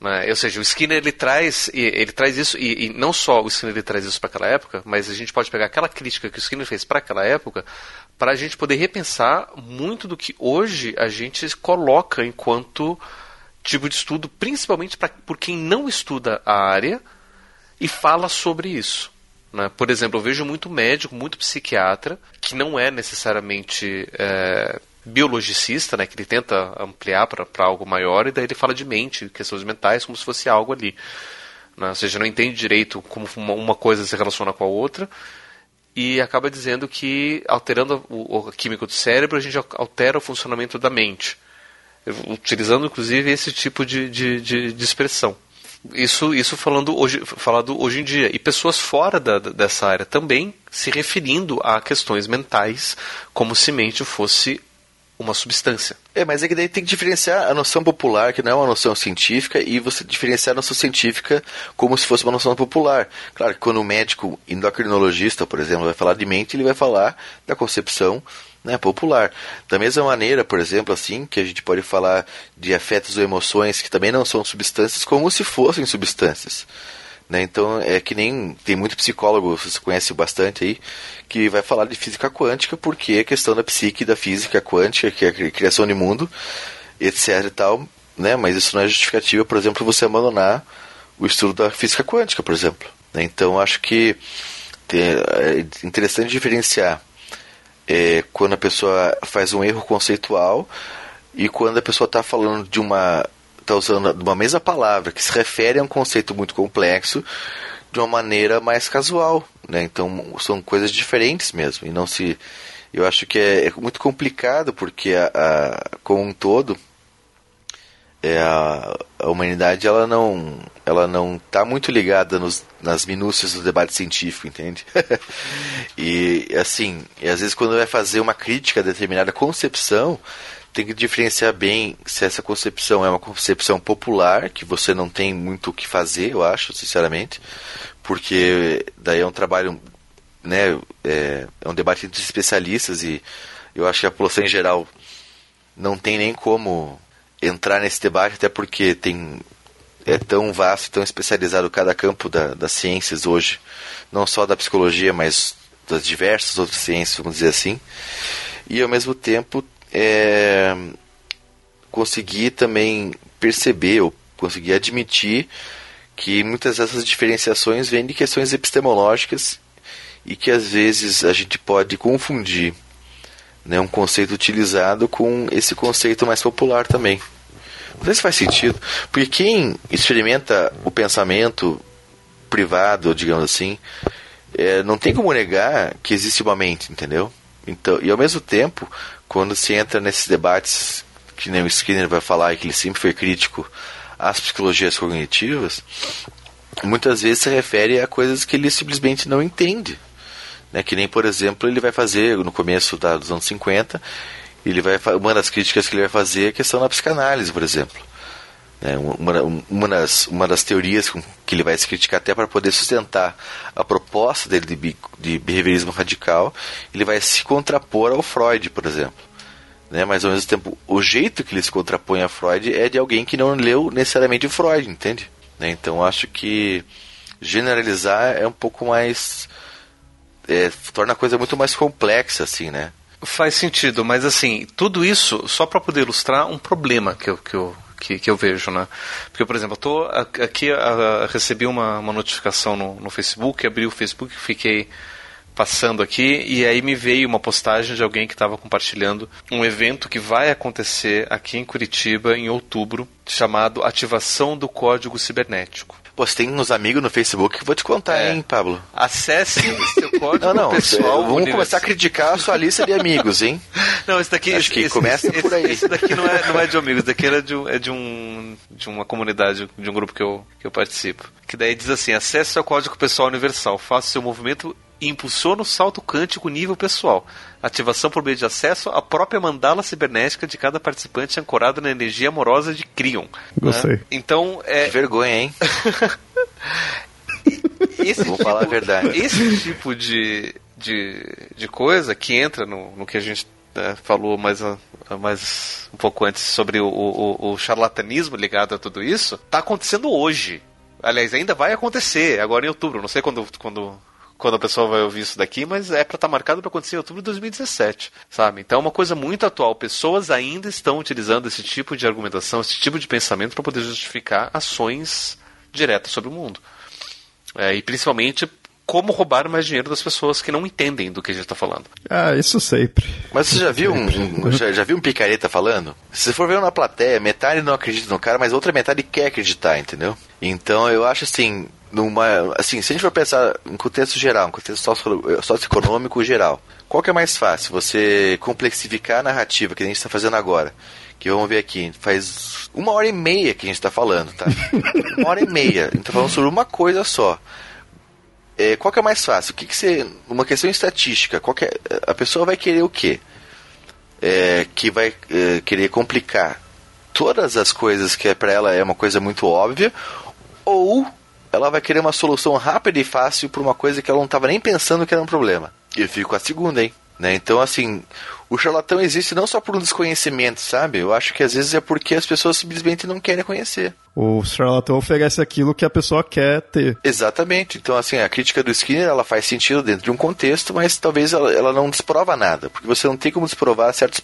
Né? Ou seja, o Skinner ele traz, ele traz isso, e, e não só o Skinner ele traz isso para aquela época, mas a gente pode pegar aquela crítica que o Skinner fez para aquela época para a gente poder repensar muito do que hoje a gente coloca enquanto tipo de estudo, principalmente pra, por quem não estuda a área e fala sobre isso. Né? Por exemplo, eu vejo muito médico, muito psiquiatra, que não é necessariamente é, biologicista, né, que ele tenta ampliar para algo maior, e daí ele fala de mente, questões mentais, como se fosse algo ali. Né? Ou seja, não entende direito como uma coisa se relaciona com a outra, e acaba dizendo que, alterando o, o químico do cérebro, a gente altera o funcionamento da mente, utilizando inclusive esse tipo de, de, de, de expressão. Isso, isso falando, hoje, falado hoje em dia. E pessoas fora da, dessa área também se referindo a questões mentais, como se mente fosse uma substância. É, mas é que daí tem que diferenciar a noção popular, que não é uma noção científica, e você diferenciar a noção científica como se fosse uma noção popular. Claro que quando o médico endocrinologista, por exemplo, vai falar de mente, ele vai falar da concepção né, popular. Da mesma maneira, por exemplo, assim, que a gente pode falar de afetos ou emoções que também não são substâncias, como se fossem substâncias. Né? Então é que nem tem muito psicólogo, você conhece bastante aí, que vai falar de física quântica porque a questão da psique, da física quântica, que é a criação de mundo, etc e tal, né? Mas isso não é justificativa, por exemplo, você abandonar o estudo da física quântica, por exemplo. Né? Então acho que é interessante diferenciar é, quando a pessoa faz um erro conceitual e quando a pessoa está falando de uma está usando uma mesma palavra que se refere a um conceito muito complexo de uma maneira mais casual, né? Então são coisas diferentes mesmo e não se eu acho que é, é muito complicado porque a, a, como um todo é a, a, humanidade ela não ela não está muito ligada nos, nas minúcias do debate científico entende e assim e às vezes quando vai fazer uma crítica a determinada concepção tem que diferenciar bem se essa concepção é uma concepção popular, que você não tem muito o que fazer, eu acho, sinceramente, porque daí é um trabalho, né, é, é um debate entre especialistas e eu acho que a população em geral não tem nem como entrar nesse debate, até porque tem é tão vasto, tão especializado cada campo da, das ciências hoje, não só da psicologia, mas das diversas outras ciências, vamos dizer assim. E ao mesmo tempo é, conseguir também perceber ou conseguir admitir que muitas dessas diferenciações vêm de questões epistemológicas e que às vezes a gente pode confundir né, um conceito utilizado com esse conceito mais popular também. Não sei se faz sentido, porque quem experimenta o pensamento privado, digamos assim, é, não tem como negar que existe uma mente, entendeu? Então, e ao mesmo tempo, quando se entra nesses debates que nem o Skinner vai falar e que ele sempre foi crítico às psicologias cognitivas, muitas vezes se refere a coisas que ele simplesmente não entende. Né? Que nem, por exemplo, ele vai fazer no começo da, dos anos 50, ele vai, uma das críticas que ele vai fazer é a questão da psicanálise, por exemplo. Né? Uma, uma, das, uma das teorias que ele vai se criticar até para poder sustentar a proposta dele de, de behaviorismo radical, ele vai se contrapor ao Freud, por exemplo. Né? Mas ao mesmo tempo, o jeito que ele se contrapõe a Freud é de alguém que não leu necessariamente Freud, entende? Né? Então acho que generalizar é um pouco mais. É, torna a coisa muito mais complexa, assim, né? Faz sentido, mas assim, tudo isso só para poder ilustrar um problema que eu, que eu, que, que eu vejo, né? Porque, por exemplo, eu tô aqui, a, a, recebi uma, uma notificação no, no Facebook, abri o Facebook, fiquei passando aqui e aí me veio uma postagem de alguém que estava compartilhando um evento que vai acontecer aqui em Curitiba em outubro, chamado Ativação do Código Cibernético. Pô, você tem uns amigos no Facebook que vou te contar, é. hein, Pablo? Acesse seu código não, não, pessoal. Vamos começar a criticar a sua lista de amigos, hein? Não, esse daqui. Acho que esse, começa esse, por aí. Esse daqui não é, não é de amigos, esse daqui é de, um, é de, um, de uma comunidade, de um grupo que eu, que eu participo. Que daí diz assim: acesse seu código pessoal universal, faça seu movimento e impulsiona o salto quântico nível pessoal. Ativação por meio de acesso à própria mandala cibernética de cada participante ancorada na energia amorosa de Crion. Gostei. Né? Então, é... Que vergonha, hein? esse Vou tipo, falar a verdade. Esse tipo de, de, de coisa que entra no, no que a gente né, falou mais, mais um pouco antes sobre o, o, o charlatanismo ligado a tudo isso, está acontecendo hoje. Aliás, ainda vai acontecer, agora em outubro. Não sei quando, quando quando a pessoa vai ouvir isso daqui, mas é para estar tá marcado para acontecer em outubro de 2017, sabe? Então é uma coisa muito atual. Pessoas ainda estão utilizando esse tipo de argumentação, esse tipo de pensamento para poder justificar ações diretas sobre o mundo. É, e principalmente como roubar mais dinheiro das pessoas que não entendem do que a gente está falando. Ah, isso sempre. Mas você já viu um, um já, já, viu um picareta falando? Se for ver na plateia, metade não acredita no cara, mas outra metade quer acreditar, entendeu? Então eu acho assim, numa, assim, se a gente for pensar em contexto geral, em contexto socioeconômico geral, qual que é mais fácil? Você complexificar a narrativa que a gente está fazendo agora, que vamos ver aqui, faz uma hora e meia que a gente está falando, tá? uma hora e meia, a gente está falando sobre uma coisa só. É, qual que é mais fácil? O que, que você, uma questão estatística, qual é, a pessoa vai querer o quê? é, que vai é, querer complicar todas as coisas que é para ela é uma coisa muito óbvia, ou ela vai querer uma solução rápida e fácil para uma coisa que ela não estava nem pensando que era um problema. Eu fico a segunda, hein? Né? Então, assim, o charlatão existe não só por um desconhecimento, sabe? Eu acho que às vezes é porque as pessoas simplesmente não querem conhecer. O charlatão oferece aquilo que a pessoa quer ter. Exatamente. Então, assim, a crítica do Skinner ela faz sentido dentro de um contexto, mas talvez ela, ela não desprova nada, porque você não tem como desprovar certos,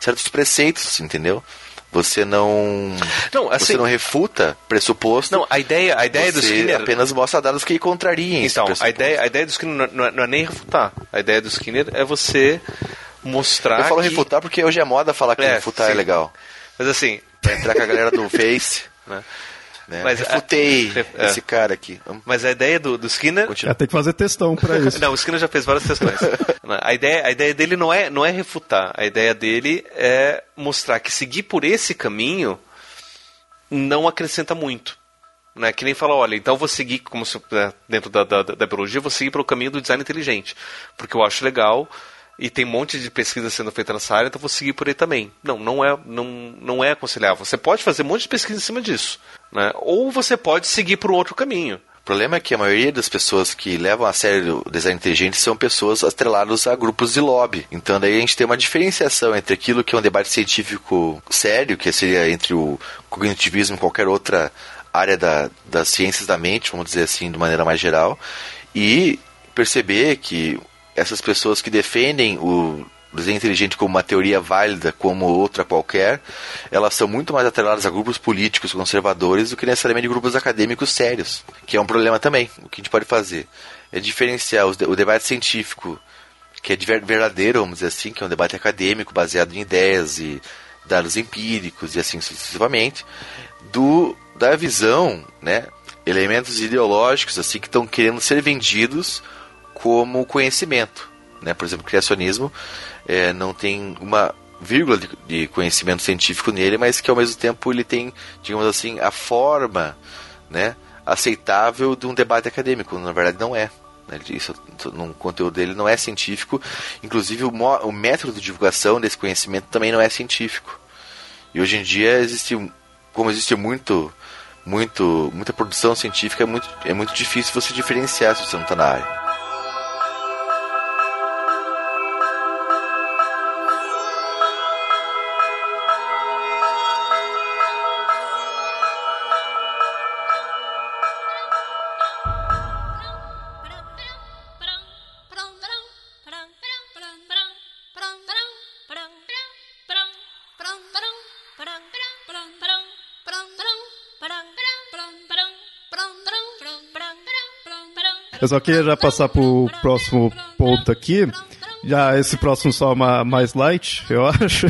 certos preceitos, entendeu? Você não, não assim, você não refuta pressuposto. Não, a ideia, a ideia do Skinner apenas mostra dados que contrariem. Então, a ideia, a ideia do Skinner não é, não é, nem refutar. A ideia do Skinner é você mostrar. Eu falo que... refutar porque hoje é moda falar que é, refutar é sim. é legal. Mas assim, pra entrar com a galera do Face, né? Né? Mas Refutei a, esse é. cara aqui. Mas a ideia do, do Skinner. Continua. tem que fazer testão para isso. não, o Skinner já fez várias testões. a, ideia, a ideia dele não é, não é refutar. A ideia dele é mostrar que seguir por esse caminho não acrescenta muito. Né? Que nem fala, olha, então vou seguir, como se, né, dentro da, da, da biologia, vou seguir pelo caminho do design inteligente. Porque eu acho legal e tem um monte de pesquisa sendo feita nessa área, então vou seguir por aí também. Não, não é, não, não é aconselhável. Você pode fazer um monte de pesquisa em cima disso, né? Ou você pode seguir por um outro caminho. O problema é que a maioria das pessoas que levam a sério o design inteligente são pessoas atreladas a grupos de lobby. Então daí a gente tem uma diferenciação entre aquilo que é um debate científico sério, que seria entre o cognitivismo e qualquer outra área da, das ciências da mente, vamos dizer assim, de maneira mais geral, e perceber que essas pessoas que defendem o desenho inteligente como uma teoria válida, como outra qualquer, elas são muito mais atreladas a grupos políticos conservadores do que necessariamente grupos acadêmicos sérios, que é um problema também. O que a gente pode fazer é diferenciar o debate científico, que é verdadeiro, vamos dizer assim, que é um debate acadêmico baseado em ideias e dados empíricos e assim sucessivamente, do da visão, né, elementos ideológicos assim que estão querendo ser vendidos como conhecimento. Né? Por exemplo, o criacionismo é, não tem uma vírgula de, de, conhecimento científico nele, mas que ao mesmo tempo ele tem, digamos assim, a forma né, aceitável de um debate acadêmico. Na verdade, não é. Né? Isso, no conteúdo dele não é científico. Inclusive, o, o método de divulgação desse conhecimento também não é científico. E hoje em dia existe, como existe muito, muito, muita produção científica, é muito, é muito difícil você diferenciar se você não está na área. Eu só queria já passar pro próximo ponto aqui. Já esse próximo só mais light, eu acho.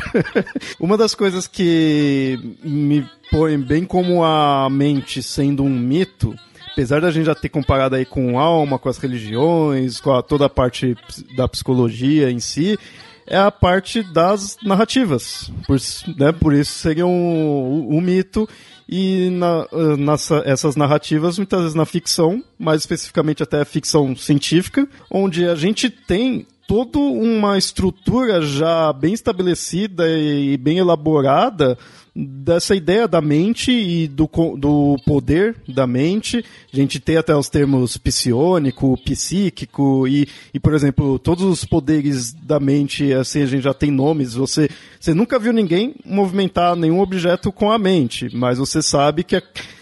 uma das coisas que me põe bem como a mente sendo um mito, apesar da gente já ter comparado aí com alma, com as religiões, com a, toda a parte da psicologia em si, é a parte das narrativas. Por, né, por isso seria um, um mito e na, eh, nessa, essas narrativas, muitas vezes na ficção, mais especificamente até a ficção científica, onde a gente tem toda uma estrutura já bem estabelecida e bem elaborada dessa ideia da mente e do, do poder da mente. A gente tem até os termos psionico, psíquico e, e, por exemplo, todos os poderes da mente, assim, a gente já tem nomes. Você, você nunca viu ninguém movimentar nenhum objeto com a mente, mas você sabe que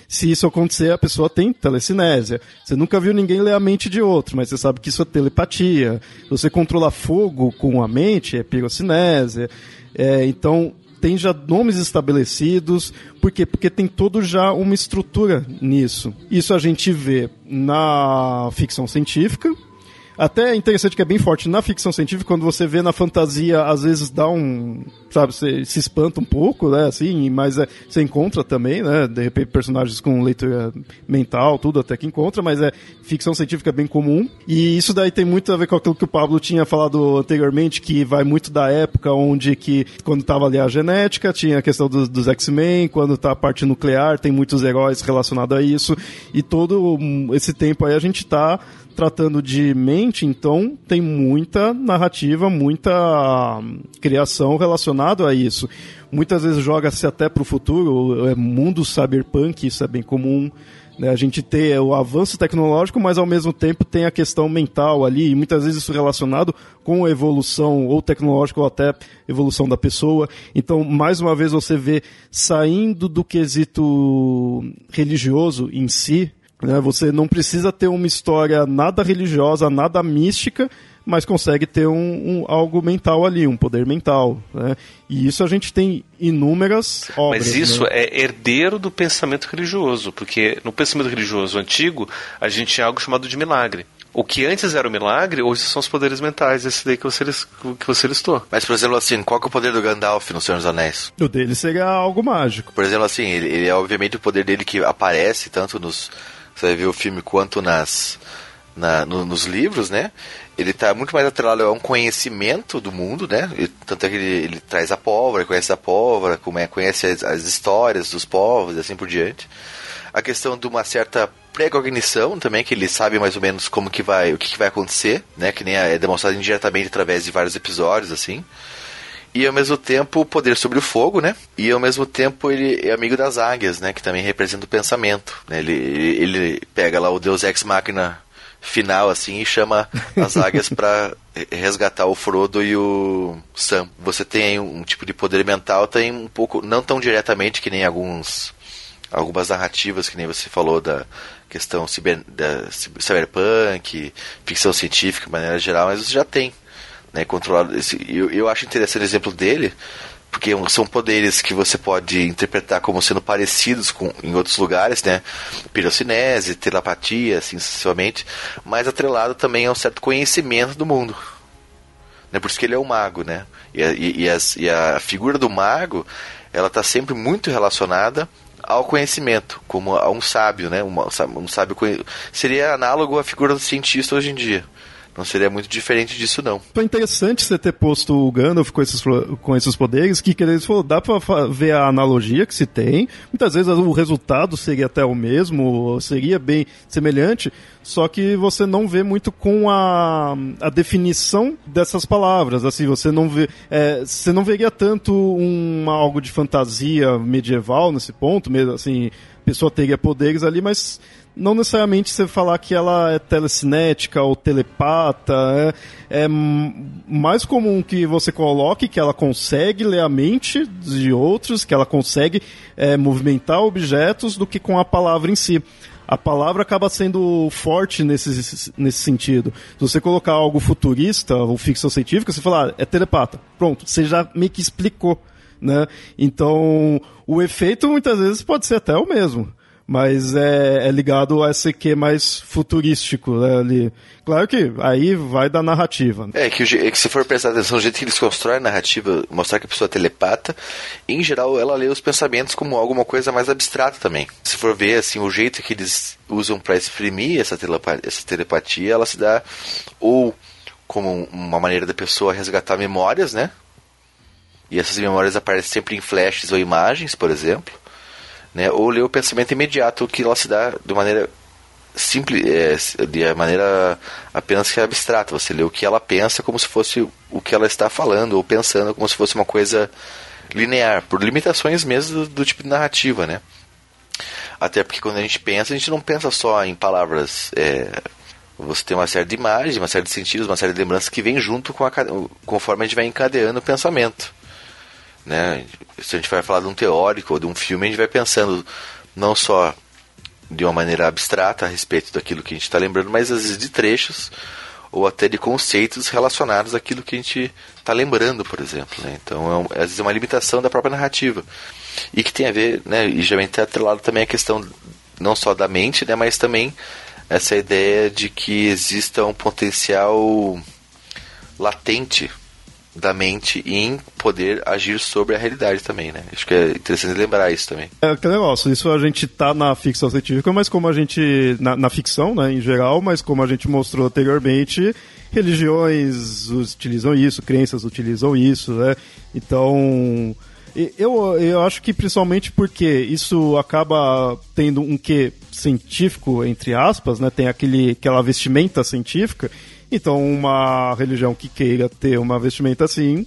se isso acontecer, a pessoa tem telecinésia. Você nunca viu ninguém ler a mente de outro, mas você sabe que isso é telepatia. Você controla fogo com a mente, é pirocinésia. É, então, tem já nomes estabelecidos. Por quê? Porque tem todo já uma estrutura nisso. Isso a gente vê na ficção científica, até é interessante que é bem forte na ficção científica, quando você vê na fantasia, às vezes dá um. Sabe, você se espanta um pouco, né? Assim, mas é, você encontra também, né? De repente, personagens com leitura mental, tudo até que encontra, mas é ficção científica bem comum. E isso daí tem muito a ver com aquilo que o Pablo tinha falado anteriormente, que vai muito da época onde que, quando tava ali a genética, tinha a questão dos, dos X-Men, quando tá a parte nuclear, tem muitos heróis relacionados a isso. E todo esse tempo aí a gente tá tratando de mente, então tem muita narrativa, muita hum, criação relacionada a isso. Muitas vezes joga-se até para o futuro, é mundo cyberpunk, isso é bem comum. Né? A gente ter o avanço tecnológico, mas ao mesmo tempo tem a questão mental ali, e muitas vezes isso relacionado com a evolução ou tecnológica ou até evolução da pessoa. Então, mais uma vez, você vê saindo do quesito religioso em si? Você não precisa ter uma história nada religiosa, nada mística, mas consegue ter um, um, algo mental ali, um poder mental. Né? E isso a gente tem inúmeras obras. Mas isso né? é herdeiro do pensamento religioso, porque no pensamento religioso antigo a gente tinha algo chamado de milagre. O que antes era o milagre, hoje são os poderes mentais, esse daí que você, que você listou. Mas, por exemplo, assim, qual que é o poder do Gandalf no Senhor dos Anéis? O dele seria algo mágico. Por exemplo, assim, ele, ele é obviamente o poder dele que aparece tanto nos. Você vai ver o filme quanto nas. Na, no, nos livros, né? Ele está muito mais atrelado a um conhecimento do mundo, né? Tanto é que ele, ele, traz a pólvora, conhece a pólvora, como é, conhece as, as histórias dos povos e assim por diante. A questão de uma certa precognição também, que ele sabe mais ou menos como que vai, o que, que vai acontecer, né? Que nem é demonstrado indiretamente através de vários episódios, assim. E ao mesmo tempo o poder sobre o fogo, né? E ao mesmo tempo ele é amigo das águias, né? Que também representa o pensamento. Né? Ele, ele, ele pega lá o Deus Ex Machina final assim e chama as águias para resgatar o Frodo e o Sam. Você tem um tipo de poder mental, tem um pouco, não tão diretamente que nem alguns algumas narrativas que nem você falou da questão ciber, da cyberpunk, ficção científica de maneira geral, mas você já tem, né, controlado eu, eu acho interessante o exemplo dele, porque são poderes que você pode interpretar como sendo parecidos com em outros lugares, né? Pirocinese, telepatia, assim sucessivamente, mas atrelado também a um certo conhecimento do mundo. Né? Por isso que ele é um mago, né? E e, e, as, e a figura do mago, ela está sempre muito relacionada ao conhecimento, como a um sábio, né? Um, um sábio seria análogo à figura do cientista hoje em dia. Não seria muito diferente disso, não. Foi interessante você ter posto o Gandalf com esses, com esses poderes, que, que eles falou, dá pra ver a analogia que se tem. Muitas vezes o resultado seria até o mesmo, seria bem semelhante, só que você não vê muito com a, a definição dessas palavras. Assim, você não vê, é, você não veria tanto um, algo de fantasia medieval nesse ponto, mesmo assim, pessoa teria poderes ali, mas não necessariamente você falar que ela é telecinética ou telepata. É, é mais comum que você coloque que ela consegue ler a mente de outros, que ela consegue é, movimentar objetos, do que com a palavra em si a palavra acaba sendo forte nesse, nesse sentido. Se você colocar algo futurista ou ficção científica, você falar, ah, é telepata. Pronto, você já meio que explicou. Né? Então, o efeito muitas vezes pode ser até o mesmo mas é, é ligado a esse que mais futurístico né, ali. Claro que aí vai da narrativa. Né? É que, é que se for prestar atenção, o jeito que eles constroem a narrativa, mostrar que a pessoa é telepata, em geral ela lê os pensamentos como alguma coisa mais abstrata também. Se for ver assim, o jeito que eles usam para exprimir essa telepatia, essa telepatia, ela se dá ou como uma maneira da pessoa resgatar memórias, né? E essas memórias aparecem sempre em flashes ou imagens, por exemplo né? Ou ler o pensamento imediato que ela se dá de maneira simples, é, de maneira apenas que abstrata. Você lê o que ela pensa como se fosse o que ela está falando ou pensando como se fosse uma coisa linear, por limitações mesmo do, do tipo de narrativa, né? Até porque quando a gente pensa, a gente não pensa só em palavras. É, você tem uma série de imagens, uma série de sentidos, uma série de lembranças que vem junto com a, conforme a gente vai encadeando o pensamento. Né? Se a gente vai falar de um teórico ou de um filme, a gente vai pensando não só de uma maneira abstrata a respeito daquilo que a gente está lembrando, mas às vezes de trechos ou até de conceitos relacionados àquilo que a gente está lembrando, por exemplo. Né? Então, é um, às vezes é uma limitação da própria narrativa. E que tem a ver, né, e vem até atrelado também a questão não só da mente, né, mas também essa ideia de que exista um potencial latente da mente em poder agir sobre a realidade também, né? Acho que é interessante lembrar isso também. É que negócio, isso a gente tá na ficção científica, mas como a gente. Na, na ficção, né, em geral, mas como a gente mostrou anteriormente, religiões utilizam isso, crenças utilizam isso, né? Então. Eu, eu acho que principalmente porque isso acaba tendo um quê científico, entre aspas, né? Tem aquele, aquela vestimenta científica. Então, uma religião que queira ter uma vestimenta assim,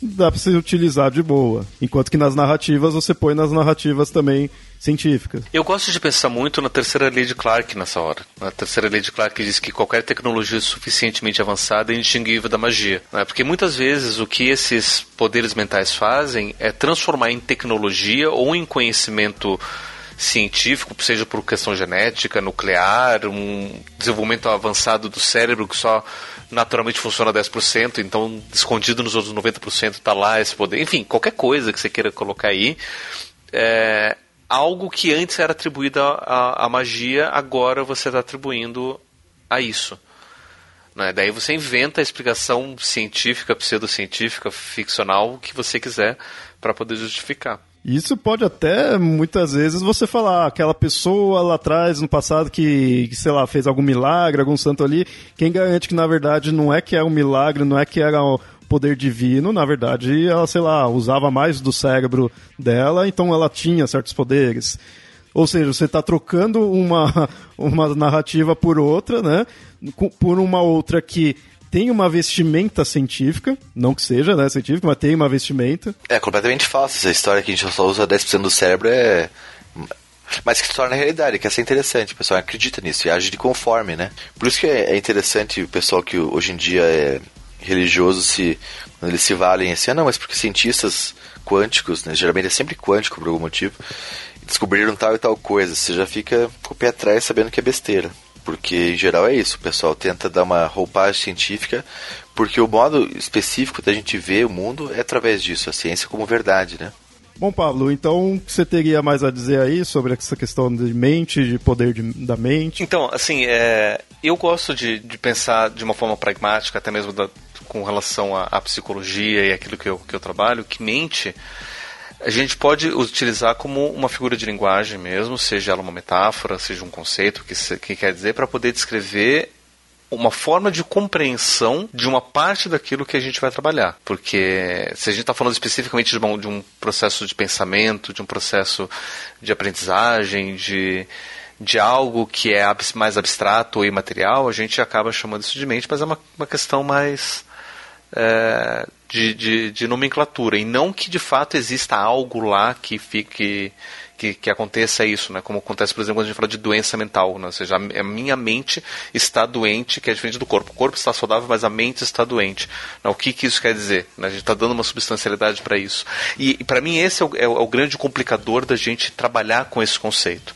dá para se utilizar de boa. Enquanto que nas narrativas você põe nas narrativas também científicas. Eu gosto de pensar muito na terceira lei de Clarke nessa hora. A terceira lei de Clarke diz que qualquer tecnologia suficientemente avançada é indistinguível da magia. Né? Porque muitas vezes o que esses poderes mentais fazem é transformar em tecnologia ou em conhecimento científico, seja por questão genética, nuclear, um desenvolvimento avançado do cérebro que só naturalmente funciona 10%, então escondido nos outros 90% está lá esse poder. Enfim, qualquer coisa que você queira colocar aí. É, algo que antes era atribuído à magia, agora você está atribuindo a isso. Né? Daí você inventa a explicação científica, pseudocientífica, ficcional que você quiser para poder justificar. Isso pode até, muitas vezes, você falar, aquela pessoa lá atrás, no passado, que, que, sei lá, fez algum milagre, algum santo ali, quem garante que, na verdade, não é que é um milagre, não é que era o poder divino, na verdade, ela, sei lá, usava mais do cérebro dela, então ela tinha certos poderes. Ou seja, você está trocando uma, uma narrativa por outra, né? Por uma outra que tem uma vestimenta científica, não que seja né, científica, mas tem uma vestimenta. É completamente falsa essa história que a gente só usa 10% do cérebro é. Mas que se torna realidade, que essa é interessante, o pessoal acredita nisso e age de conforme, né? Por isso que é interessante o pessoal que hoje em dia é religioso se quando eles se valem assim, ah não, mas porque cientistas quânticos, né, geralmente é sempre quântico por algum motivo, descobriram tal e tal coisa, você já fica com o pé atrás sabendo que é besteira. Porque em geral é isso, o pessoal tenta dar uma roupagem científica, porque o modo específico da gente ver o mundo é através disso, a ciência como verdade, né? Bom, Pablo, então o que você teria mais a dizer aí sobre essa questão de mente, de poder de, da mente? Então, assim, é, eu gosto de, de pensar de uma forma pragmática, até mesmo da, com relação à, à, psicologia e aquilo que eu, que eu trabalho, que mente a gente pode utilizar como uma figura de linguagem mesmo, seja ela uma metáfora, seja um conceito, que, que quer dizer, para poder descrever uma forma de compreensão de uma parte daquilo que a gente vai trabalhar. Porque se a gente está falando especificamente de, um, de um processo de pensamento, de um processo de aprendizagem, de, de algo que é mais abstrato ou imaterial, a gente acaba chamando isso de mente, mas é uma, uma questão mais é, de, de, de, nomenclatura e não que de fato exista algo lá que fique que, que aconteça isso, né? Como acontece, por exemplo, quando a gente fala de doença mental, né? ou seja, a, minha mente está doente, que é diferente do corpo. O corpo está saudável, mas a mente está doente. Né? O que, que isso quer dizer? Né? A gente está dando uma substancialidade para isso. E, e para mim esse é é, o, é o grande complicador da gente trabalhar com esse conceito,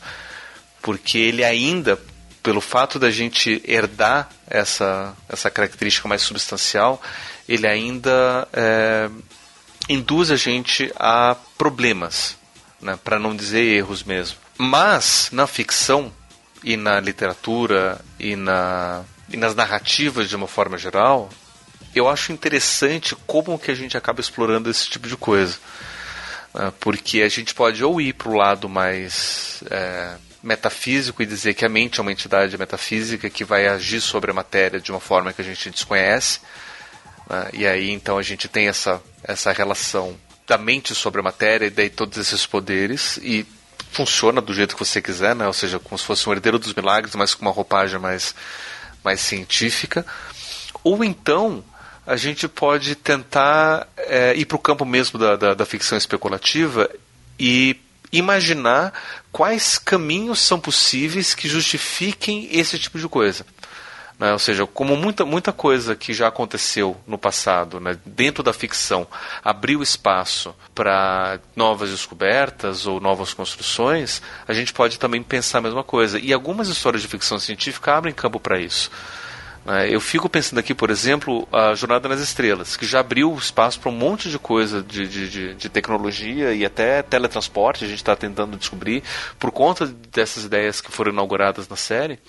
porque ele ainda pelo fato da gente herdar essa, essa característica mais substancial, ele ainda é, induz a gente a problemas, né, para não dizer erros mesmo. Mas na ficção e na literatura e, na, e nas narrativas de uma forma geral, eu acho interessante como que a gente acaba explorando esse tipo de coisa. Né, porque a gente pode ou ir para o lado mais é, metafísico e dizer que a mente é uma entidade metafísica que vai agir sobre a matéria de uma forma que a gente desconhece, né? E aí então a gente tem essa, essa relação da mente sobre a matéria e daí todos esses poderes e funciona do jeito que você quiser, né? ou seja, como se fosse um herdeiro dos milagres, mas com uma roupagem mais, mais científica. Ou então a gente pode tentar é, ir para o campo mesmo da, da, da ficção especulativa e imaginar quais caminhos são possíveis que justifiquem esse tipo de coisa. Né? Ou seja, como muita, muita coisa que já aconteceu no passado, né, dentro da ficção, abriu espaço para novas descobertas ou novas construções, a gente pode também pensar a mesma coisa. E algumas histórias de ficção científica abrem campo para isso. Né? Eu fico pensando aqui, por exemplo, a Jornada nas Estrelas, que já abriu espaço para um monte de coisa de, de, de, de, tecnologia e até teletransporte, a gente está tentando descobrir, por conta dessas ideias que foram inauguradas na série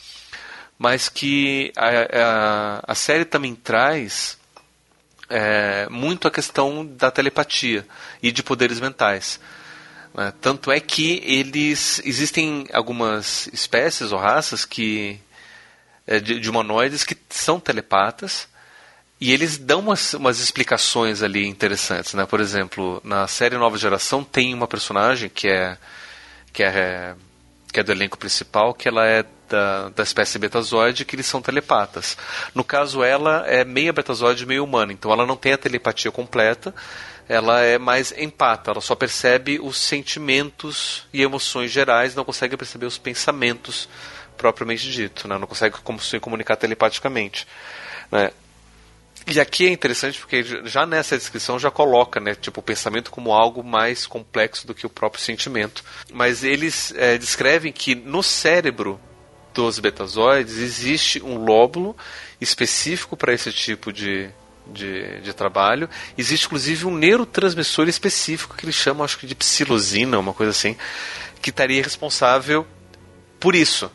mas que a, a, a série também traz é, muito a questão da telepatia e de poderes mentais. Né? Tanto é que eles existem algumas espécies ou raças que é, de, de, humanoides que são telepatas e eles dão umas, umas explicações ali interessantes. Né? Por exemplo, na série Nova Geração tem uma personagem que é que é que é do elenco principal, que ela é da, da espécie betazoide, que eles são telepatas. No caso, ela é meia betazoide, meio humana, então ela não tem a telepatia completa, ela é mais empata, ela só percebe os sentimentos e emoções gerais, não consegue perceber os pensamentos propriamente dito, né? não consegue se comunicar telepaticamente. Né? E aqui é interessante porque já nessa descrição já coloca, né, tipo, o pensamento como algo mais complexo do que o próprio sentimento. Mas eles é, descrevem que no cérebro dos betazoides existe um lóbulo específico para esse tipo de, de, de, trabalho. Existe inclusive um neurotransmissor específico que eles chamam, acho que de psilocina, uma coisa assim, que estaria responsável por isso.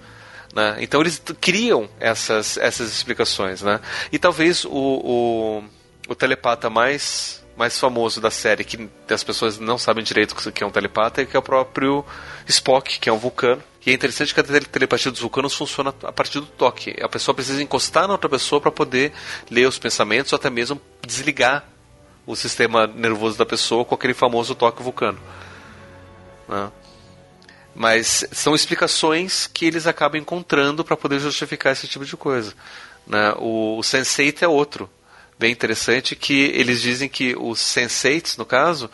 Né? Então eles criam essas, essas explicações. Né? E talvez o, o, o telepata mais, mais famoso da série, que as pessoas não sabem direito o que é um telepata, é que é o próprio Spock, que é um vulcano. E é interessante que a telepatia dos vulcanos funciona a partir do toque. A pessoa precisa encostar na outra pessoa para poder ler os pensamentos ou até mesmo desligar o sistema nervoso da pessoa com aquele famoso toque vulcano. Né? Mas são explicações que eles acabam encontrando para poder justificar esse tipo de coisa. Né? O, o Sense8 é outro, bem interessante, que eles dizem que os Sense8, no caso,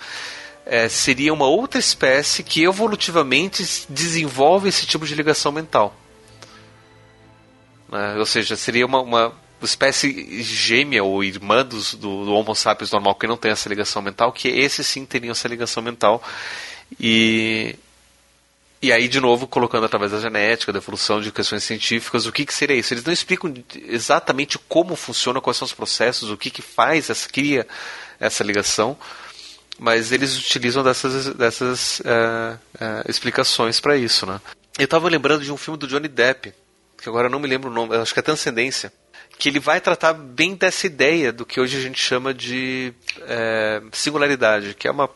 é, seria uma outra espécie que evolutivamente desenvolve esse tipo de ligação mental. Né? Ou seja, seria uma, uma espécie gêmea ou irmã dos, do, do Homo sapiens normal que não tem essa ligação mental, que esse sim teria essa ligação mental. E, e aí, de novo, colocando através da genética, da evolução, de questões científicas, o que, que seria isso? Eles não explicam exatamente como funciona, quais são os processos, o que, que faz, essa, cria essa ligação, mas eles utilizam dessas, dessas uh, uh, explicações para isso. Né? Eu estava lembrando de um filme do Johnny Depp, que agora eu não me lembro o nome, acho que é Transcendência, que ele vai tratar bem dessa ideia do que hoje a gente chama de é, singularidade, que é uma,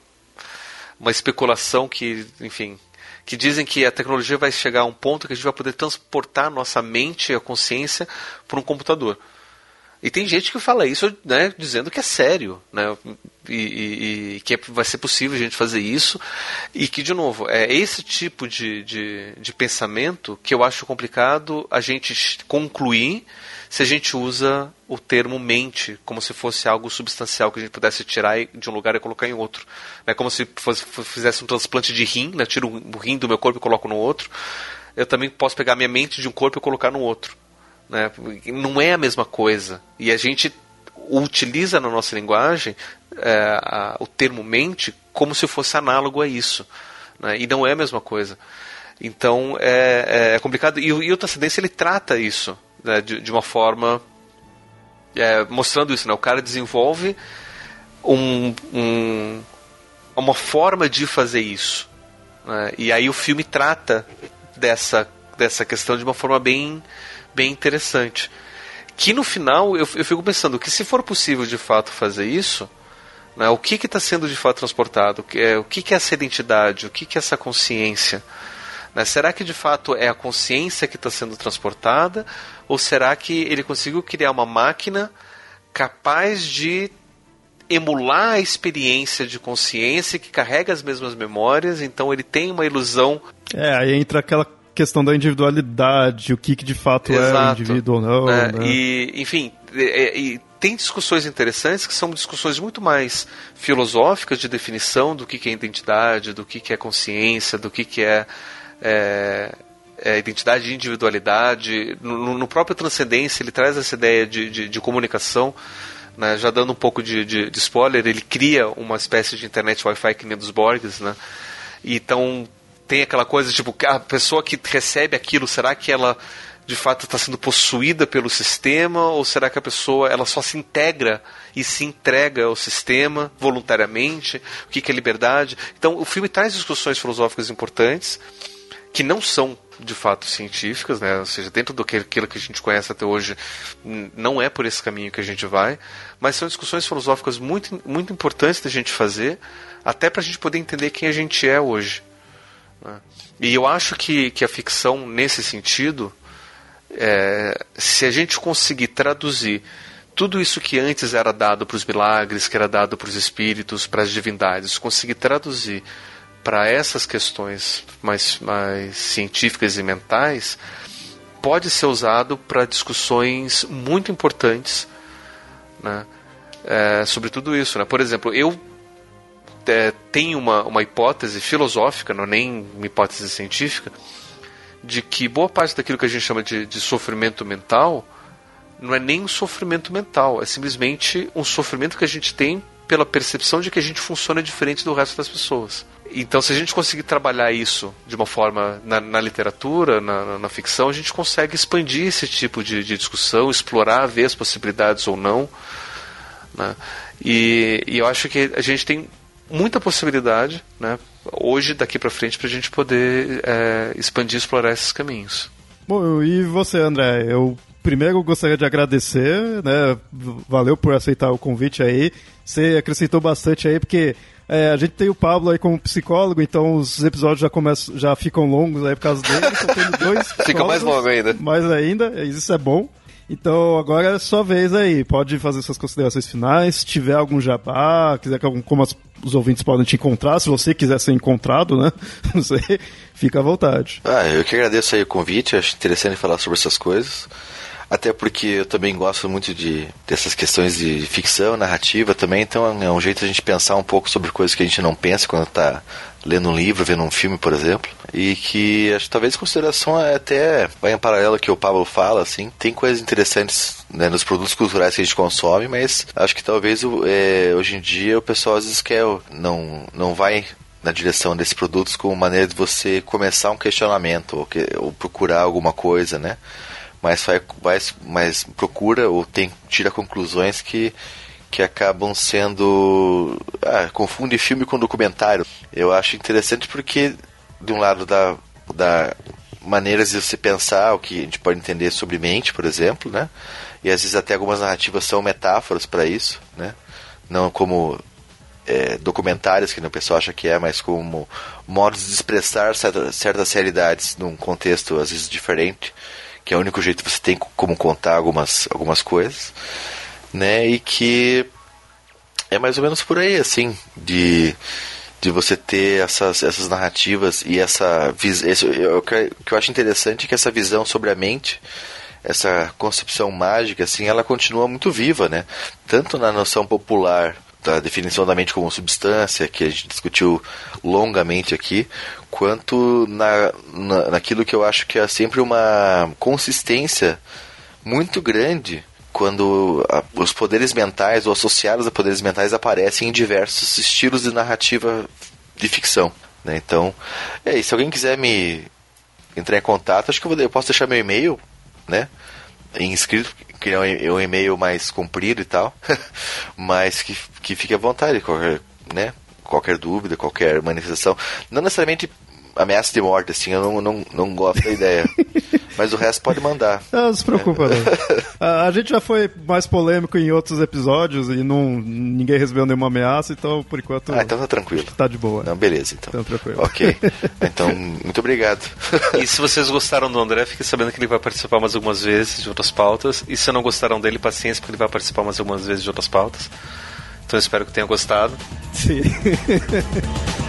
uma especulação que, enfim, que dizem que a tecnologia vai chegar a um ponto que a gente vai poder transportar nossa mente e a consciência para um computador. E tem gente que fala isso né, dizendo que é sério, né, e, e, e, que é, vai ser possível a gente fazer isso, e que, de novo, é esse tipo de, de, de pensamento que eu acho complicado a gente concluir se a gente usa o termo mente como se fosse algo substancial que a gente pudesse tirar de um lugar e colocar em outro. É como se fosse, fizesse um transplante de rim, né? tiro o rim do meu corpo e coloco no outro. Eu também posso pegar minha mente de um corpo e colocar no outro. Né? Não é a mesma coisa. E a gente utiliza na nossa linguagem é, a, o termo mente como se fosse análogo a isso. Né? E não é a mesma coisa. Então é, é complicado. E, e o transcendência ele trata isso né, de, de, uma forma é, mostrando isso. Né? O cara desenvolve um, um, uma forma de fazer isso. Né? E aí o filme trata dessa, dessa questão de uma forma bem, bem interessante. Que no final eu, eu fico pensando que se for possível de fato fazer isso, né, o que está sendo de fato transportado? É, o que, que é essa identidade? O que, que é essa consciência? Né, será que de fato é a consciência que está sendo transportada? Ou será que ele conseguiu criar uma máquina capaz de emular a experiência de consciência que carrega as mesmas memórias, então ele tem uma ilusão. É, aí entra aquela questão da individualidade, o que, que de fato Exato, é o indivíduo ou não. Né? Né? E, enfim, e, e tem discussões interessantes que são discussões muito mais filosóficas de definição do que, que é identidade, do que, que é consciência, do que, que é, é é, identidade e individualidade. No, no, próprio Transcendência, ele traz essa ideia de, de, de comunicação. Né? Já dando um pouco de, de, de, spoiler, ele cria uma espécie de internet Wi-Fi que nem dos Borgs. Né? Então, tem aquela coisa, tipo, a pessoa que recebe aquilo, será que ela de fato está sendo possuída pelo sistema ou será que a pessoa ela só se integra e se entrega ao sistema voluntariamente? O que, que é liberdade? Então, o filme traz discussões filosóficas importantes que não são de fato científicas, né? ou seja, dentro do que aquilo que a gente conhece até hoje, não é por esse caminho que a gente vai, mas são discussões filosóficas muito, muito importantes da gente fazer, até para a gente poder entender quem a gente é hoje. Né? E eu acho que, que a ficção, nesse sentido, é, se a gente conseguir traduzir tudo isso que antes era dado para os milagres, que era dado para os espíritos, para as divindades, conseguir traduzir para essas questões mais, mais científicas e mentais pode ser usado para discussões muito importantes né, é, sobre tudo isso. Né? Por exemplo, eu é, tenho uma, uma hipótese filosófica, não é nem uma hipótese científica, de que boa parte daquilo que a gente chama de, de sofrimento mental não é nem um sofrimento mental, é simplesmente um sofrimento que a gente tem pela percepção de que a gente funciona diferente do resto das pessoas. Então, se a gente conseguir trabalhar isso de uma forma na, na literatura, na, na, ficção, a gente consegue expandir esse tipo de, de discussão, explorar, ver as possibilidades ou não. Né? E, e, eu acho que a gente tem muita possibilidade, né, hoje, daqui para frente, para a gente poder é, expandir e explorar esses caminhos. Bom, e você, André? Eu primeiro gostaria de agradecer, né? Valeu por aceitar o convite aí. Você acrescentou bastante aí, porque é, a gente tem o Pablo aí como psicólogo, então os episódios já começam, já ficam longos aí por causa dele. Então dois Fica mais longo ainda. Mais ainda, isso é bom. Então agora é sua vez aí. Pode fazer suas considerações finais. Se tiver algum jabá, quiser que algum, como as, os ouvintes podem te encontrar, se você quiser ser encontrado, né? Não sei, fica à vontade. Ah, eu que agradeço aí o convite. Acho interessante falar sobre essas coisas. Até porque eu também gosto muito de dessas questões de ficção, narrativa também, então é um jeito de a gente pensar um pouco sobre coisas que a gente não pensa quando está lendo um livro, vendo um filme, por exemplo. E que acho talvez consideração é até vai em paralelo que o Pablo fala, assim, tem coisas interessantes né, nos produtos culturais que a gente consome, mas acho que talvez é, hoje em dia o pessoal às vezes quer, não, não vai na direção desses produtos como maneira de você começar um questionamento ou, que, ou procurar alguma coisa, né? Mas, faz, mas procura ou tem, tira conclusões que, que acabam sendo. Ah, confunde filme com documentário. Eu acho interessante porque, de um lado, dá, dá maneiras de você pensar o que a gente pode entender sobre mente, por exemplo, né? E às vezes até algumas narrativas são metáforas para isso, né? Não como é, documentários, que o pessoal acha que é, mas como modos de expressar certas realidades num contexto às vezes diferente que é o único jeito que você tem como contar algumas, algumas coisas, né? E que é mais ou menos por aí, assim, de, de você ter essas, essas narrativas e essa visão. O que eu acho interessante é que essa visão sobre a mente essa concepção mágica, assim, ela continua muito viva, né? Tanto na noção popular da definição da mente como substância, que a gente discutiu longamente aqui, quanto na, na, naquilo que eu acho que é sempre uma consistência muito grande quando a, os poderes mentais ou associados a poderes mentais aparecem em diversos estilos de narrativa de ficção. Né? Então, é isso. Se alguém quiser me entrar em contato, acho que eu, vou, eu posso deixar meu e-mail, né? Inscrito, que é um e-mail mais comprido e tal, mas que, que fique à vontade, qualquer, né? qualquer dúvida, qualquer manifestação. Não necessariamente ameaça de morte, assim, eu não, não, não gosto da ideia. Mas o resto pode mandar. Não, se preocupa, não. a, a, gente já foi mais polêmico em outros episódios e não, ninguém recebeu nenhuma ameaça, então por enquanto. Ah, então tá tranquilo. Tá de boa. Não, beleza, então. Então tranquilo. Ok. Então, muito obrigado. e se vocês gostaram do André, fiquem sabendo que ele vai participar mais algumas vezes de outras pautas. E se não gostaram dele, paciência, porque ele vai participar mais algumas vezes de outras pautas. Então espero que tenham gostado. Sim.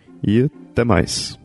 e até mais.